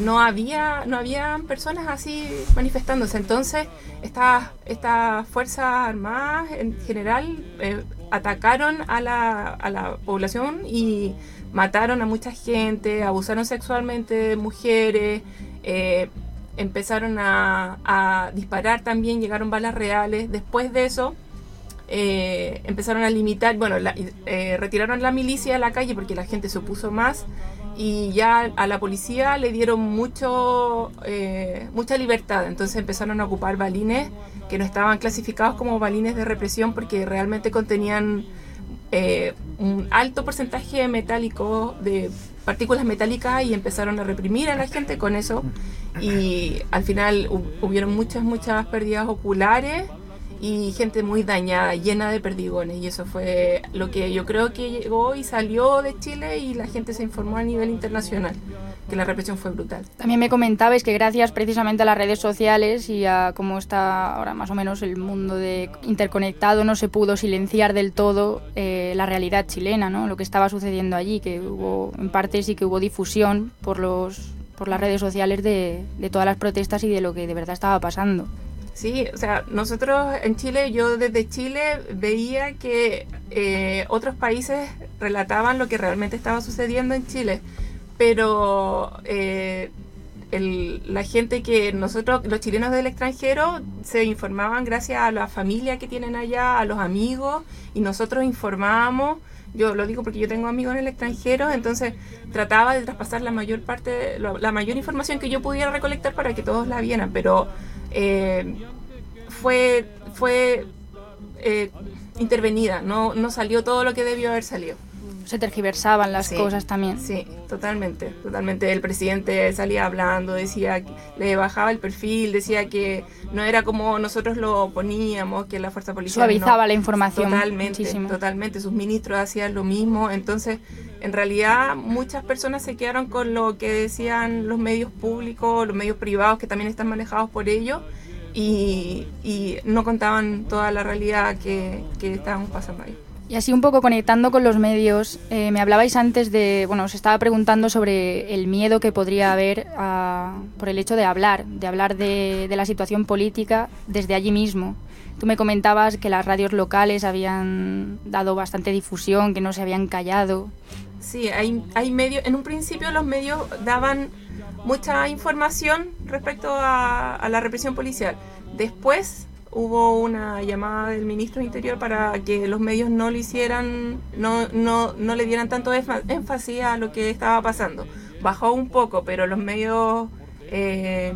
No había, no había personas así manifestándose. Entonces, estas estas fuerzas armadas en general eh, atacaron a la, a la población y mataron a mucha gente, abusaron sexualmente de mujeres, eh, empezaron a, disparar también, llegaron balas reales. Después de eso, eh, empezaron a limitar, bueno, la- eh, retiraron la milicia a la calle porque la gente se opuso más y ya a la policía le dieron mucho, eh, mucha libertad. Entonces empezaron a ocupar balines que no estaban clasificados como balines de represión porque realmente contenían eh, un alto porcentaje metálico de partículas metálicas y empezaron a reprimir a la gente con eso y al final hu- hubieron muchas muchas pérdidas oculares y gente muy dañada, llena de perdigones. Y eso fue lo que yo creo que llegó y salió de Chile y la gente se informó a nivel internacional, que la represión fue brutal. También me comentabais que gracias precisamente a las redes sociales y a cómo está ahora más o menos el mundo de interconectado, no se pudo silenciar del todo eh, la realidad chilena, ¿no? lo que estaba sucediendo allí, que hubo en parte sí que hubo difusión por los por las redes sociales de, de todas las protestas y de lo que de verdad estaba pasando. Sí, o sea, nosotros en Chile, yo desde Chile veía que eh, otros países relataban lo que realmente estaba sucediendo en Chile, pero eh, el- la gente que nosotros, los chilenos del extranjero, se informaban gracias a la familia que tienen allá, a los amigos, y nosotros informábamos. Yo lo digo porque yo tengo amigos en el extranjero, entonces trataba de traspasar la mayor parte, la mayor información que yo pudiera recolectar para que todos la vieran, pero eh, fue, fue eh, intervenida, no, no salió todo lo que debió haber salido. Se tergiversaban las Sí, cosas también. Sí, totalmente, totalmente. El presidente salía hablando, decía, que le bajaba el perfil, decía que no era como nosotros lo poníamos, que la fuerza policial Suavizaba no. la información Totalmente, muchísimo. totalmente. Sus ministros hacían lo mismo. Entonces, en realidad, muchas personas se quedaron con lo que decían los medios públicos, los medios privados que también están manejados por ellos. Y, y no contaban toda la realidad que, que estábamos pasando ahí. Y así un poco conectando con los medios, eh, me hablabais antes de, bueno, os estaba preguntando sobre el miedo que podría haber ah, por el hecho de hablar, de hablar de, la situación política desde allí mismo. Tú me comentabas que las radios locales habían dado bastante difusión, que no se habían callado. Sí, hay, medios, en un principio los medios daban mucha información respecto a la represión policial. Después hubo una llamada del ministro de Interior para que los medios no le hicieran, no, no, no le dieran tanto énfa- énfasis a lo que estaba pasando. Bajó un poco, pero los medios, eh,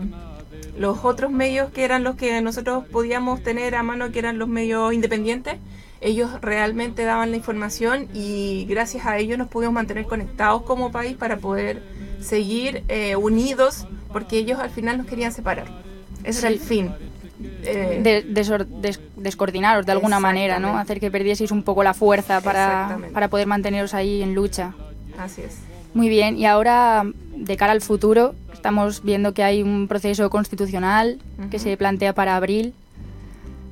los otros medios que eran los que nosotros podíamos tener a mano, que eran los medios independientes, ellos realmente daban la información y gracias a ellos nos pudimos mantener conectados como país para poder seguir eh, unidos, porque ellos al final nos querían separar. Ese era el fin. Eh, desor- des- descoordinaros de alguna manera, ¿no? Hacer que perdieseis un poco la fuerza para, para poder manteneros ahí en lucha. Así es. Muy bien, y ahora de cara al futuro, estamos viendo que hay un proceso constitucional que Ujú. se plantea para abril.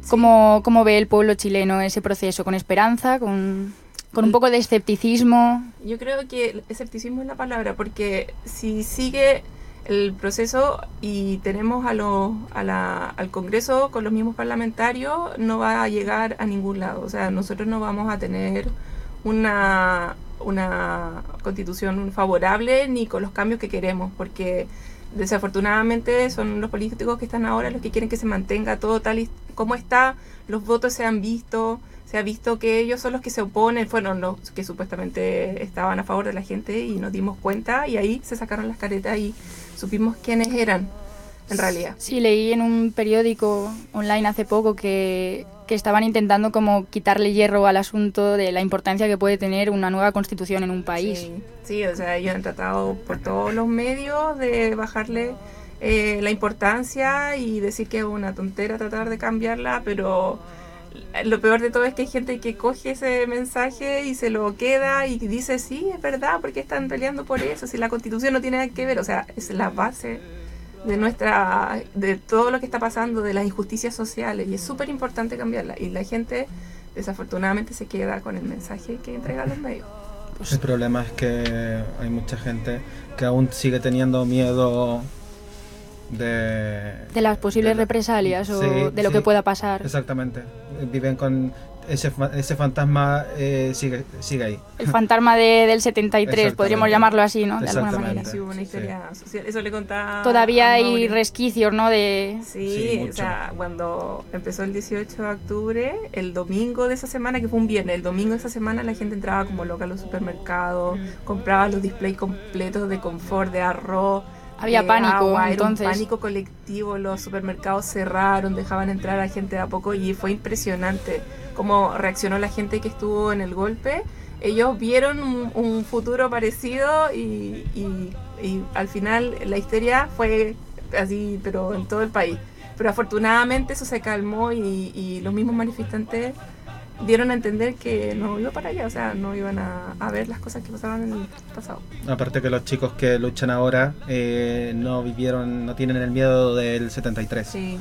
¿Cómo, cómo ve el pueblo chileno ese proceso? ¿Con esperanza? ¿Con, con un poco de escepticismo? Yo creo que escepticismo es la palabra, porque si sigue el proceso y tenemos a los- a la- al Congreso con los mismos parlamentarios, no va a llegar a ningún lado. O sea, nosotros no vamos a tener una, una constitución favorable ni con los cambios que queremos, porque desafortunadamente son los políticos que están ahora los que quieren que se mantenga todo tal y como está, los votos se han visto, se ha visto que ellos son los que se oponen, fueron los que supuestamente estaban a favor de la gente y nos dimos cuenta y ahí se sacaron las caretas y supimos quiénes eran en realidad. Sí, leí en un periódico online hace poco que, que estaban intentando como quitarle hierro al asunto de la importancia que puede tener una nueva constitución en un país. Sí, sí, o sea, ellos han tratado por todos los medios de bajarle eh, la importancia y decir que es una tontera tratar de cambiarla, pero lo peor de todo es que hay gente que coge ese mensaje y se lo queda y dice, sí, es verdad, porque están peleando por eso? Si la constitución no tiene nada que ver, o sea, es la base de nuestra de todo lo que está pasando de las injusticias sociales y es súper importante cambiarla y la gente desafortunadamente se queda con el mensaje que entregan los medios El problema es que hay mucha gente que aún sigue teniendo miedo de... De las posibles de represalias o Sí, de lo sí, que pueda pasar. Exactamente. Viven con ese, ese fantasma, eh, sigue, sigue ahí. El fantasma de, del 73, Exactamente. podríamos llamarlo así, ¿no? De alguna manera. Sí, hubo una historia social. Eso le contaba. Todavía hay resquicios, ¿no? De... Sí, Sí, o sea, cuando empezó el 18 de octubre, el domingo de esa semana, que fue un viernes, el domingo de esa semana la gente entraba como loca a los supermercados, compraba los displays completos de confort, de arroz. Había de pánico, agua, entonces. Era un pánico colectivo, los supermercados cerraron, dejaban entrar a gente de a poco y fue impresionante cómo reaccionó la gente que estuvo en el golpe. Ellos vieron un, un futuro parecido y, y- y al final la histeria fue así, pero en todo el país. Pero afortunadamente eso se calmó y, y los mismos manifestantes dieron a entender que no iba para allá, o sea, no iban a, a ver las cosas que pasaban en el pasado. Aparte que los chicos que luchan ahora eh, no vivieron, no tienen el miedo del 73. Sí.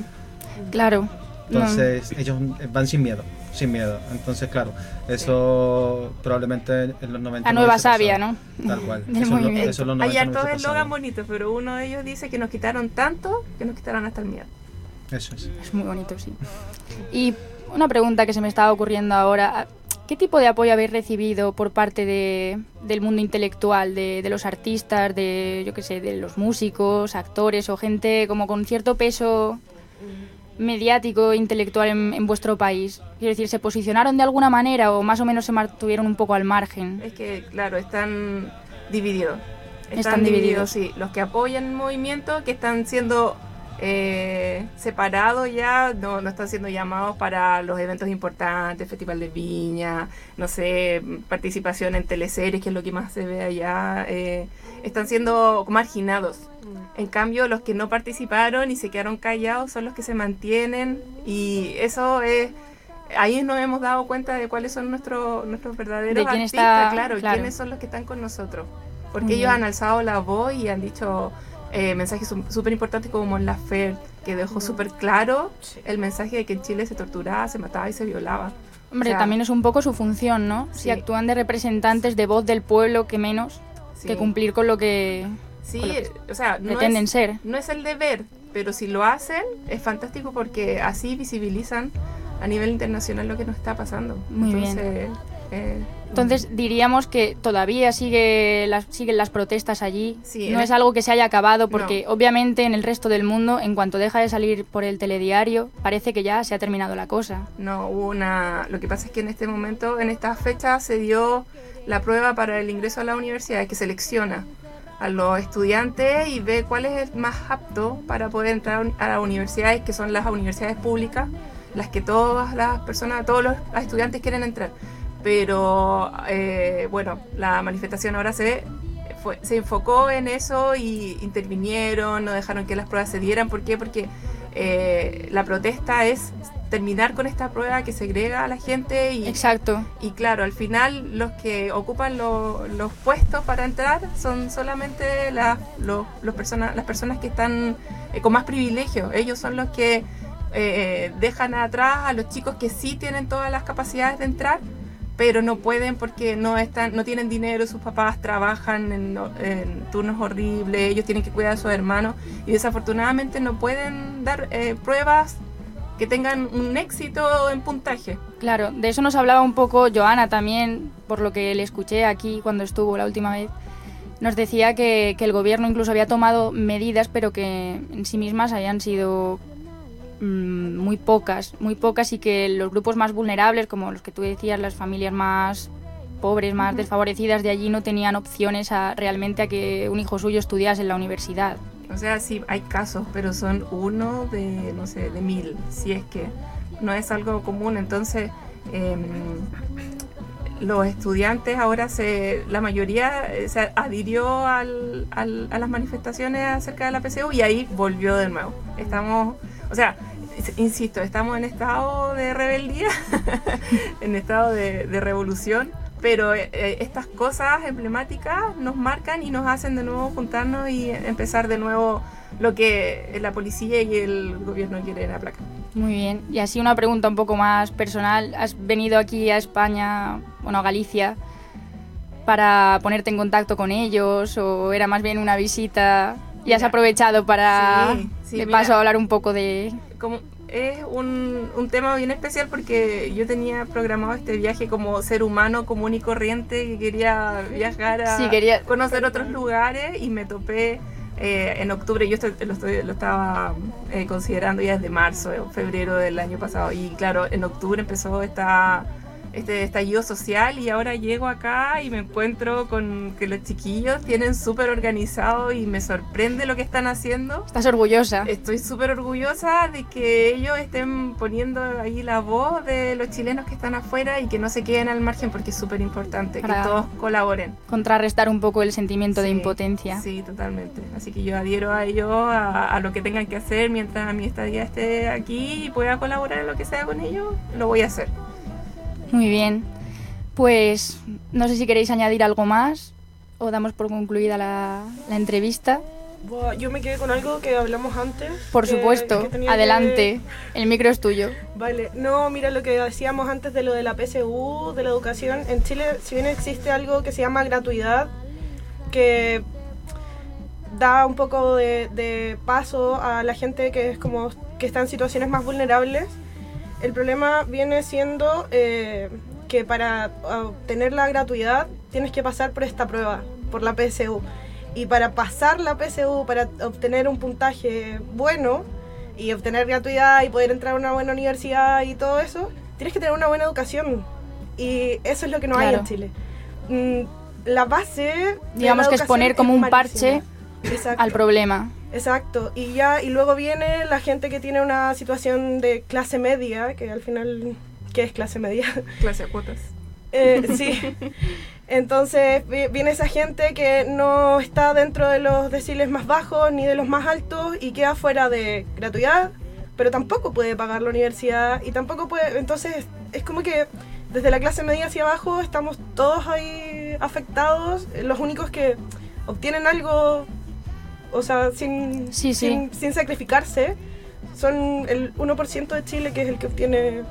Claro. Entonces ellos van sin miedo, sin miedo. Entonces, claro, eso probablemente en los 90... La nueva savia, ¿no? Tal cual. Del Eso, es lo- eso los 90 Hay no hartos eslogan bonitos, pero uno de ellos dice que nos quitaron tanto que nos quitaron hasta el miedo. Eso es. Es muy bonito, sí. Y una pregunta que se me estaba ocurriendo ahora. ¿Qué tipo de apoyo habéis recibido por parte de- del mundo intelectual, de, de los artistas, de, yo qué sé, de los músicos, actores o gente como con cierto peso mediático, intelectual en, en vuestro país? Quiero decir, ¿se posicionaron de alguna manera o más o menos se mantuvieron un poco al margen? Es que, claro, están divididos. Están, Están divididos, divididos. sí. Los que apoyan el movimiento, que están siendo eh, separados ya, no, no están siendo llamados para los eventos importantes, Festival de Viña, no sé, participación en teleseries, que es lo que más se ve allá. eh, están siendo marginados. En cambio, los que no participaron y se quedaron callados son los que se mantienen y eso es... Ahí nos hemos dado cuenta de cuáles son nuestros nuestros verdaderos artistas, está- claro, claro. quiénes son los que están con nosotros. Porque Muy ellos han alzado la voz y han dicho eh, mensajes su- súper importantes como Mon Laferte, que dejó súper claro el mensaje de que en Chile se torturaba, se mataba y se violaba. Hombre, O sea, también es un poco su función, ¿no? Si Sí. actúan de representantes de voz del pueblo, que menos Sí. que cumplir con lo que Sí, con lo que o sea, no pretenden es, ser. no es el deber, pero si lo hacen es fantástico porque así visibilizan a nivel internacional lo que nos está pasando. Muy bien. Entonces, Entonces diríamos que todavía sigue las, siguen las protestas allí. Sí, no es algo que se haya acabado porque obviamente en el resto del mundo, en cuanto deja de salir por el telediario, parece que ya se ha terminado la cosa. No, hubo una... Lo que pasa es que en este momento, en esta fecha, se dio la prueba para el ingreso a la universidad, que selecciona a los estudiantes y ve cuál es el más apto para poder entrar a las universidades, que son las universidades públicas, las que todas las personas, todos los estudiantes quieren entrar. Pero, eh, bueno, la manifestación ahora se, fue, se enfocó en eso y intervinieron, no dejaron que las pruebas se dieran. ¿Por qué? Porque eh, la protesta es terminar con esta prueba que segrega a la gente y, Exacto. y claro, al final los que ocupan lo- los puestos para entrar son solamente la- los, los persona- las personas que están eh, con más privilegios. Ellos son los que eh, dejan atrás a los chicos que sí tienen todas las capacidades de entrar pero no pueden porque no están no tienen dinero sus papás trabajan en, turnos horribles ellos tienen que cuidar a sus hermanos y desafortunadamente no pueden dar eh, pruebas que tengan un éxito en puntaje Claro, de eso nos hablaba un poco Joana también, por lo que le escuché aquí cuando estuvo la última vez. Nos decía que, que el gobierno incluso había tomado medidas, pero que en sí mismas habían sido mm, muy pocas, muy pocas y que los grupos más vulnerables, como los que tú decías, las familias más pobres, más desfavorecidas de allí, no tenían opciones a, realmente a que un hijo suyo estudiase en la universidad. O sea, sí, hay casos, pero son uno de, no sé, de mil, si es que no es algo común. Entonces, em, los estudiantes ahora se, la mayoría eh, se adhirió al, al- a las manifestaciones acerca de la PCU y ahí volvió de nuevo. Estamos, o sea, insisto, estamos en estado de rebeldía, en estado de, de revolución, pero eh, eh, estas cosas emblemáticas nos marcan y nos hacen de nuevo juntarnos y empezar de nuevo lo que la policía y el gobierno quieren aplacar. Muy bien. Y así una pregunta un poco más personal. ¿Has venido aquí a España, bueno, a Galicia, para ponerte en contacto con ellos o era más bien una visita y has Mira, aprovechado para sí, sí, de mira. paso hablar un poco de... como es un, un tema bien especial porque yo tenía programado este viaje como ser humano común y corriente que quería viajar a Sí, quería- conocer otros lugares y me topé eh, en octubre, yo estoy- lo, estoy- lo estaba eh, considerando ya desde marzo, eh, febrero del año pasado y claro, en octubre empezó esta este estallido social y ahora llego acá y me encuentro con que los chiquillos tienen súper organizado y me sorprende lo que están haciendo. ¿Estás orgullosa? Estoy súper orgullosa de que ellos estén poniendo ahí la voz de los chilenos que están afuera y que no se queden al margen porque es súper importante que todos colaboren. Contrarrestar un poco el sentimiento de impotencia. Sí, totalmente. Así que yo adhiero a ellos, a, a lo que tengan que hacer mientras mi estadía esté aquí y pueda colaborar en lo que sea con ellos, lo voy a hacer. Muy bien. Pues no sé si queréis añadir algo más o damos por concluida la, la entrevista. Buah, Yo me quedé con algo que hablamos antes. Por que- supuesto, que adelante. El micro es tuyo. Vale, no, mira lo que decíamos antes de lo de la PSU, de la educación. En Chile, si bien existe algo que se llama gratuidad, que da un poco de, de paso a la gente que es como que está en situaciones más vulnerables. El problema viene siendo eh, que para obtener la gratuidad tienes que pasar por esta prueba, por la PSU. Y para pasar la PSU, para obtener un puntaje bueno y obtener gratuidad y poder entrar a una buena universidad y todo eso, tienes que tener una buena educación. Y eso es lo que no hay en Chile. Mm, La base... de Digamos la que es poner como un parche al problema. Exacto, y ya, y luego viene la gente que tiene una situación de clase media, que al final, ¿qué es clase media? Clase de cuotas. Eh, sí. Entonces vi- viene esa gente que no está dentro de los deciles más bajos ni de los más altos y queda fuera de gratuidad, pero tampoco puede pagar la universidad y tampoco puede. Entonces es como que desde la clase media hacia abajo estamos todos ahí afectados. Los únicos que obtienen algo, o sea, sin, Sí, sí. sin, sin sacrificarse, son el 1% de Chile que es el que obtiene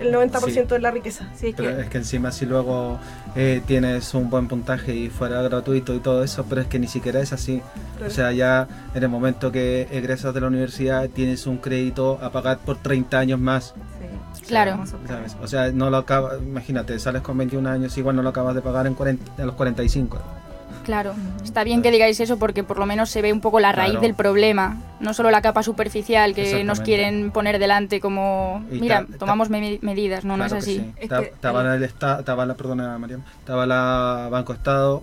el 90% de la riqueza. Sí, Pero es que encima si luego eh, tienes un buen puntaje y fuera gratuito y todo eso, pero es que ni siquiera es así. Claro. O sea, ya en el momento que egresas de la universidad tienes un crédito a pagar por 30 años más. Claro. ¿sabes? O sea, no lo acaba, imagínate, sales con 21 años, igual no lo acabas de pagar en 40 a los 45. Claro, está bien que digáis eso porque por lo menos se ve un poco la raíz Claro. del problema, no solo la capa superficial que nos quieren poner delante como, mira, ta- ta- tomamos me- medidas, no, no es que así. sí. Estaba- Estaba el Estado, estaba la, perdona Mariam, estaba la Banco Estado,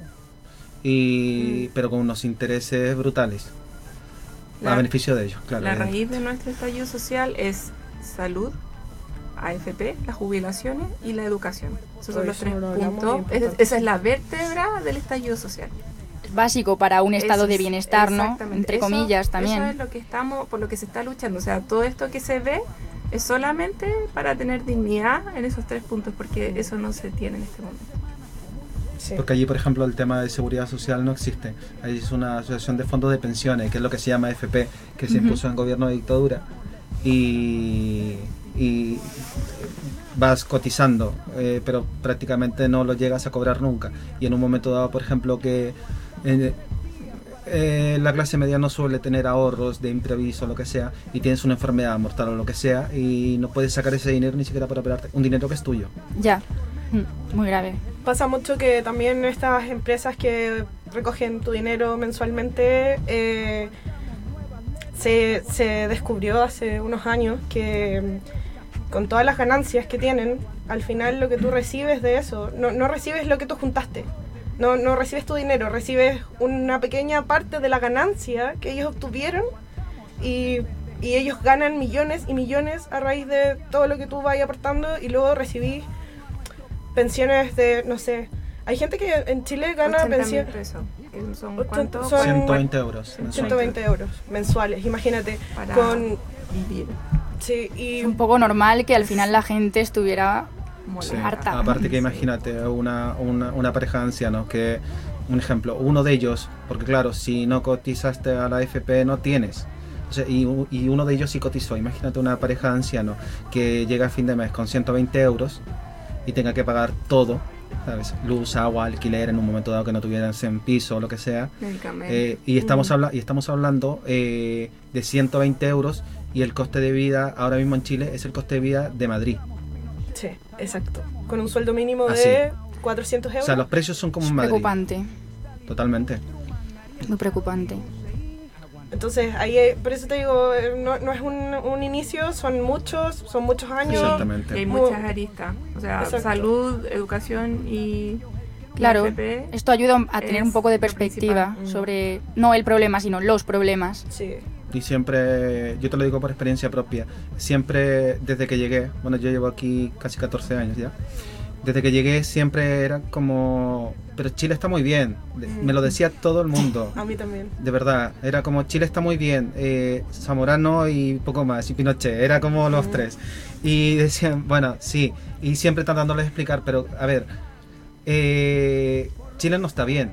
y, pero con unos intereses brutales. La- a beneficio de ellos, claro. La raíz de nuestro estallido social es salud, AFP, las jubilaciones y la educación. Esos son Por los tres puntos. Es- esa es la vértebra del estallido social. Es básico para un estado Eso de es- bienestar, ¿no? exactamente. Entre Eso- comillas también. Eso es lo que estamos, por lo que se está luchando. O sea, todo esto que se ve es solamente para tener dignidad en esos tres puntos, porque eso no se tiene en este momento. Porque allí, por ejemplo, el tema de seguridad social no existe. Ahí es una asociación de fondos de pensiones, que es lo que se llama FP, que se Ujú. impuso en gobierno de dictadura. Y, y vas cotizando, eh, pero prácticamente no lo llegas a cobrar nunca. Y en un momento dado, por ejemplo, que eh, eh, la clase media no suele tener ahorros de imprevisto o lo que sea, y tienes una enfermedad mortal o lo que sea, y no puedes sacar ese dinero ni siquiera para operarte. Un dinero que es tuyo. Ya, Mm, muy grave. Pasa mucho que también estas empresas que recogen tu dinero mensualmente, eh, se, se descubrió hace unos años que con todas las ganancias que tienen, al final lo que tú recibes de eso, no, no recibes lo que tú juntaste. No, no recibes tu dinero, recibes una pequeña parte de la ganancia que ellos obtuvieron y, y ellos ganan millones y millones a raíz de todo lo que tú vayas aportando y luego recibís pensiones de, no sé, hay gente que en Chile gana 80.000 pensión... pesos. que ¿Son cuánto? son 120 euros. 120 euros mensuales, imagínate. Para con vivir. Sí, y Es un poco normal que al final la gente estuviera Sí. harta. Aparte que imagínate una, una, una pareja de ancianos que, un ejemplo, uno de ellos, porque claro, si no cotizaste a la FP no tienes. O sea, y, y uno de ellos sí cotizó. Imagínate una pareja de ancianos que llega a fin de mes con 120 euros y tenga que pagar todo, ¿sabes? Luz, agua, alquiler en un momento dado que no tuvieran en piso o lo que sea. Eh, y, estamos Mm. habla y estamos hablando eh, de 120 euros y el coste de vida ahora mismo en Chile es el coste de vida de Madrid. sí, exacto. Con un sueldo mínimo Así. de 400 euros. O sea, los precios son como en Madrid. preocupante, Totalmente. muy preocupante. Entonces, ahí, eh, por eso te digo, eh, no, no es un, un inicio, son muchos, son muchos años. Exactamente. Y hay Mu- muchas aristas. O sea, Exacto. salud, educación y. Claro, FP. esto ayuda a tener un poco de perspectiva principal. sobre no el problema, sino los problemas. Sí. Y siempre, yo te lo digo por experiencia propia, siempre desde que llegué, bueno, yo llevo aquí casi 14 años ya, desde que llegué siempre era como, pero Chile está muy bien, De- me lo decía todo el mundo, A mí también. de verdad, era como Chile está muy bien, eh, Zamorano y poco más, y Pinochet, era como los tres. Y decían, bueno, sí, y siempre tratándoles de explicar, pero a ver, eh, Chile no está bien,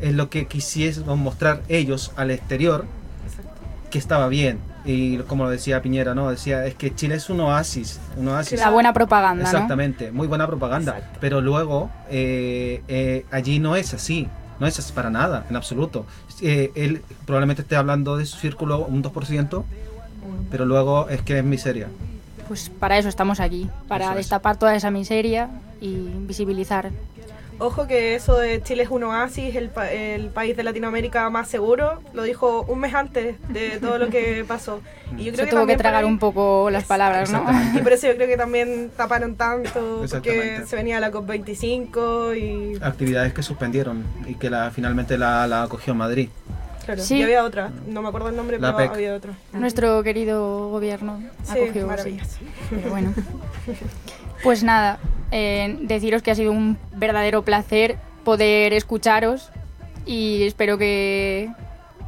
es lo que quisiesen mostrar ellos al exterior que estaba bien. Y como lo decía Piñera, ¿no? Decía, es que Chile es un oasis, un oasis. La buena propaganda, ¿no? Exactamente, muy buena propaganda. Pero luego, eh, eh, allí no es así. No es así para nada, en absoluto. Eh, él probablemente esté hablando de su círculo un 2%, pero luego es que es miseria. Pues para eso estamos aquí, para Eso es. destapar toda esa miseria y visibilizar. Ojo que eso de Chile es un oasis, el, pa- el país de Latinoamérica más seguro, lo dijo un mes antes de todo lo que pasó. Y yo creo Se que tuvo que tragar un poco las palabras, ¿no? Y por eso yo creo que también taparon tanto, porque se venía la COP25 y... Actividades que suspendieron y que la, finalmente la, la acogió Madrid. Claro, Sí. y había otra, no me acuerdo el nombre, La pero PEC. había otra. Nuestro querido gobierno Sí, acogió, sí. maravilloso. Pero bueno. Pues nada, eh, deciros que ha sido un verdadero placer poder escucharos y espero que,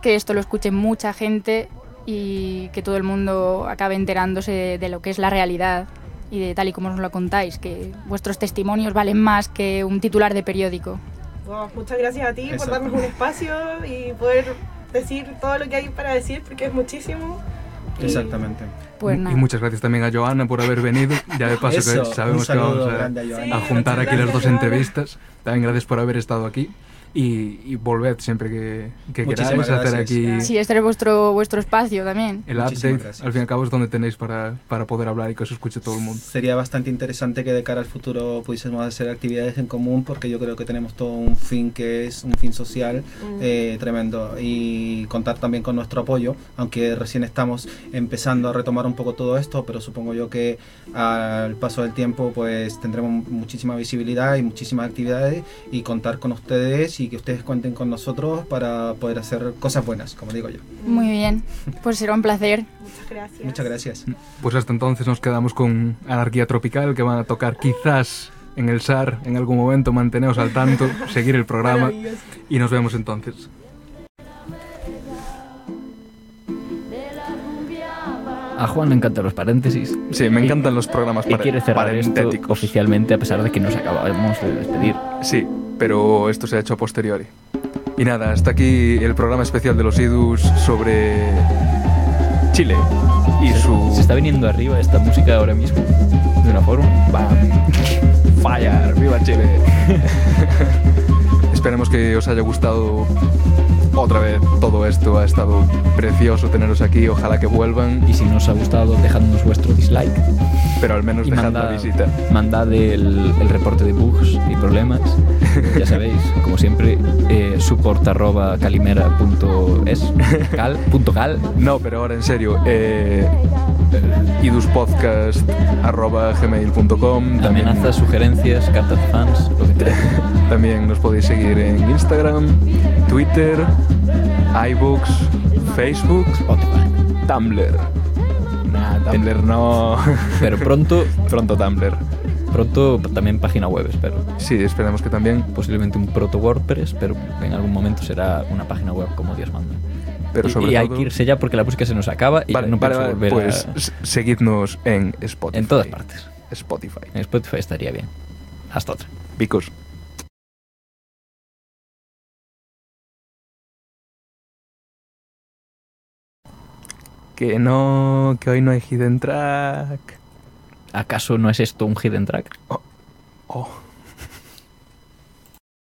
que esto lo escuche mucha gente y que todo el mundo acabe enterándose de lo que es la realidad y de tal y como nos lo contáis, que vuestros testimonios valen más que un titular de periódico. Wow, muchas gracias a ti por darnos un espacio y poder decir todo lo que hay para decir, porque es muchísimo. Y- Pues y nada. muchas gracias también a Joana por haber venido. Ya de paso Eso, que sabemos que vamos a, a juntar aquí las dos entrevistas. También gracias por haber estado aquí. Y, y volved siempre que, que queráis hacer gracias. aquí Sí, este es vuestro, vuestro espacio también. el Muchísimas update. gracias. Al fin y al cabo es donde tenéis para, para poder hablar y que os escuche todo el mundo. Sería bastante interesante que de cara al futuro pudiésemos hacer actividades en común porque yo creo que tenemos todo un fin que es un fin social eh, tremendo y contar también con nuestro apoyo, aunque recién estamos empezando a retomar un poco todo esto, pero supongo yo que al paso del tiempo pues tendremos muchísima visibilidad y muchísimas actividades y contar con ustedes y que ustedes cuenten con nosotros para poder hacer cosas buenas, como digo yo. Muy bien, pues será un placer. Muchas gracias. Muchas gracias. Pues hasta entonces nos quedamos con Anarquía Tropical, que van a tocar quizás en el SAR en algún momento. Manteneos al tanto, seguir el programa y nos vemos entonces. A Juan le encantan los paréntesis Sí, me encantan los programas y pare- quiere cerrar esto oficialmente a pesar de que nos acabamos de despedir. Sí, pero esto se ha hecho a posteriori. Y nada, hasta aquí el programa especial de los IDUS sobre Chile y su... Se está viniendo arriba esta música ahora mismo de una forma. ¡Bam! Fire, viva Chile. Esperemos que os haya gustado otra vez todo esto. Ha estado precioso teneros aquí. Ojalá que vuelvan, Y si no os ha gustado, dejadnos vuestro dislike pero al menos dejad la visita. mandad el, el reporte de bugs y problemas. ya sabéis, como siempre, eh, support arroba calimera.es cal, punto cal. No, pero ahora en serio, eh, iduspodcast.gmail.com Amenazas, sugerencias, cartas fans, lo que también nos podéis seguir en Instagram, Twitter, iBooks, Facebook, Spotify. Tumblr. Nah, Tumblr no. Pero pronto, Pronto Tumblr. pronto también página web, espero. Sí, esperemos que también. Posiblemente un proto WordPress, pero en algún momento será una página web como Dios manda. Pero y, sobre y hay todo- que irse ya porque la música se nos acaba y Vale, no vale, vale, volver pues a- seguidnos en Spotify. en todas partes. Spotify. En Spotify estaría bien. Hasta otra. Vicos. Que no, que hoy no hay hidden track. ¿Acaso no es esto un hidden track? Oh.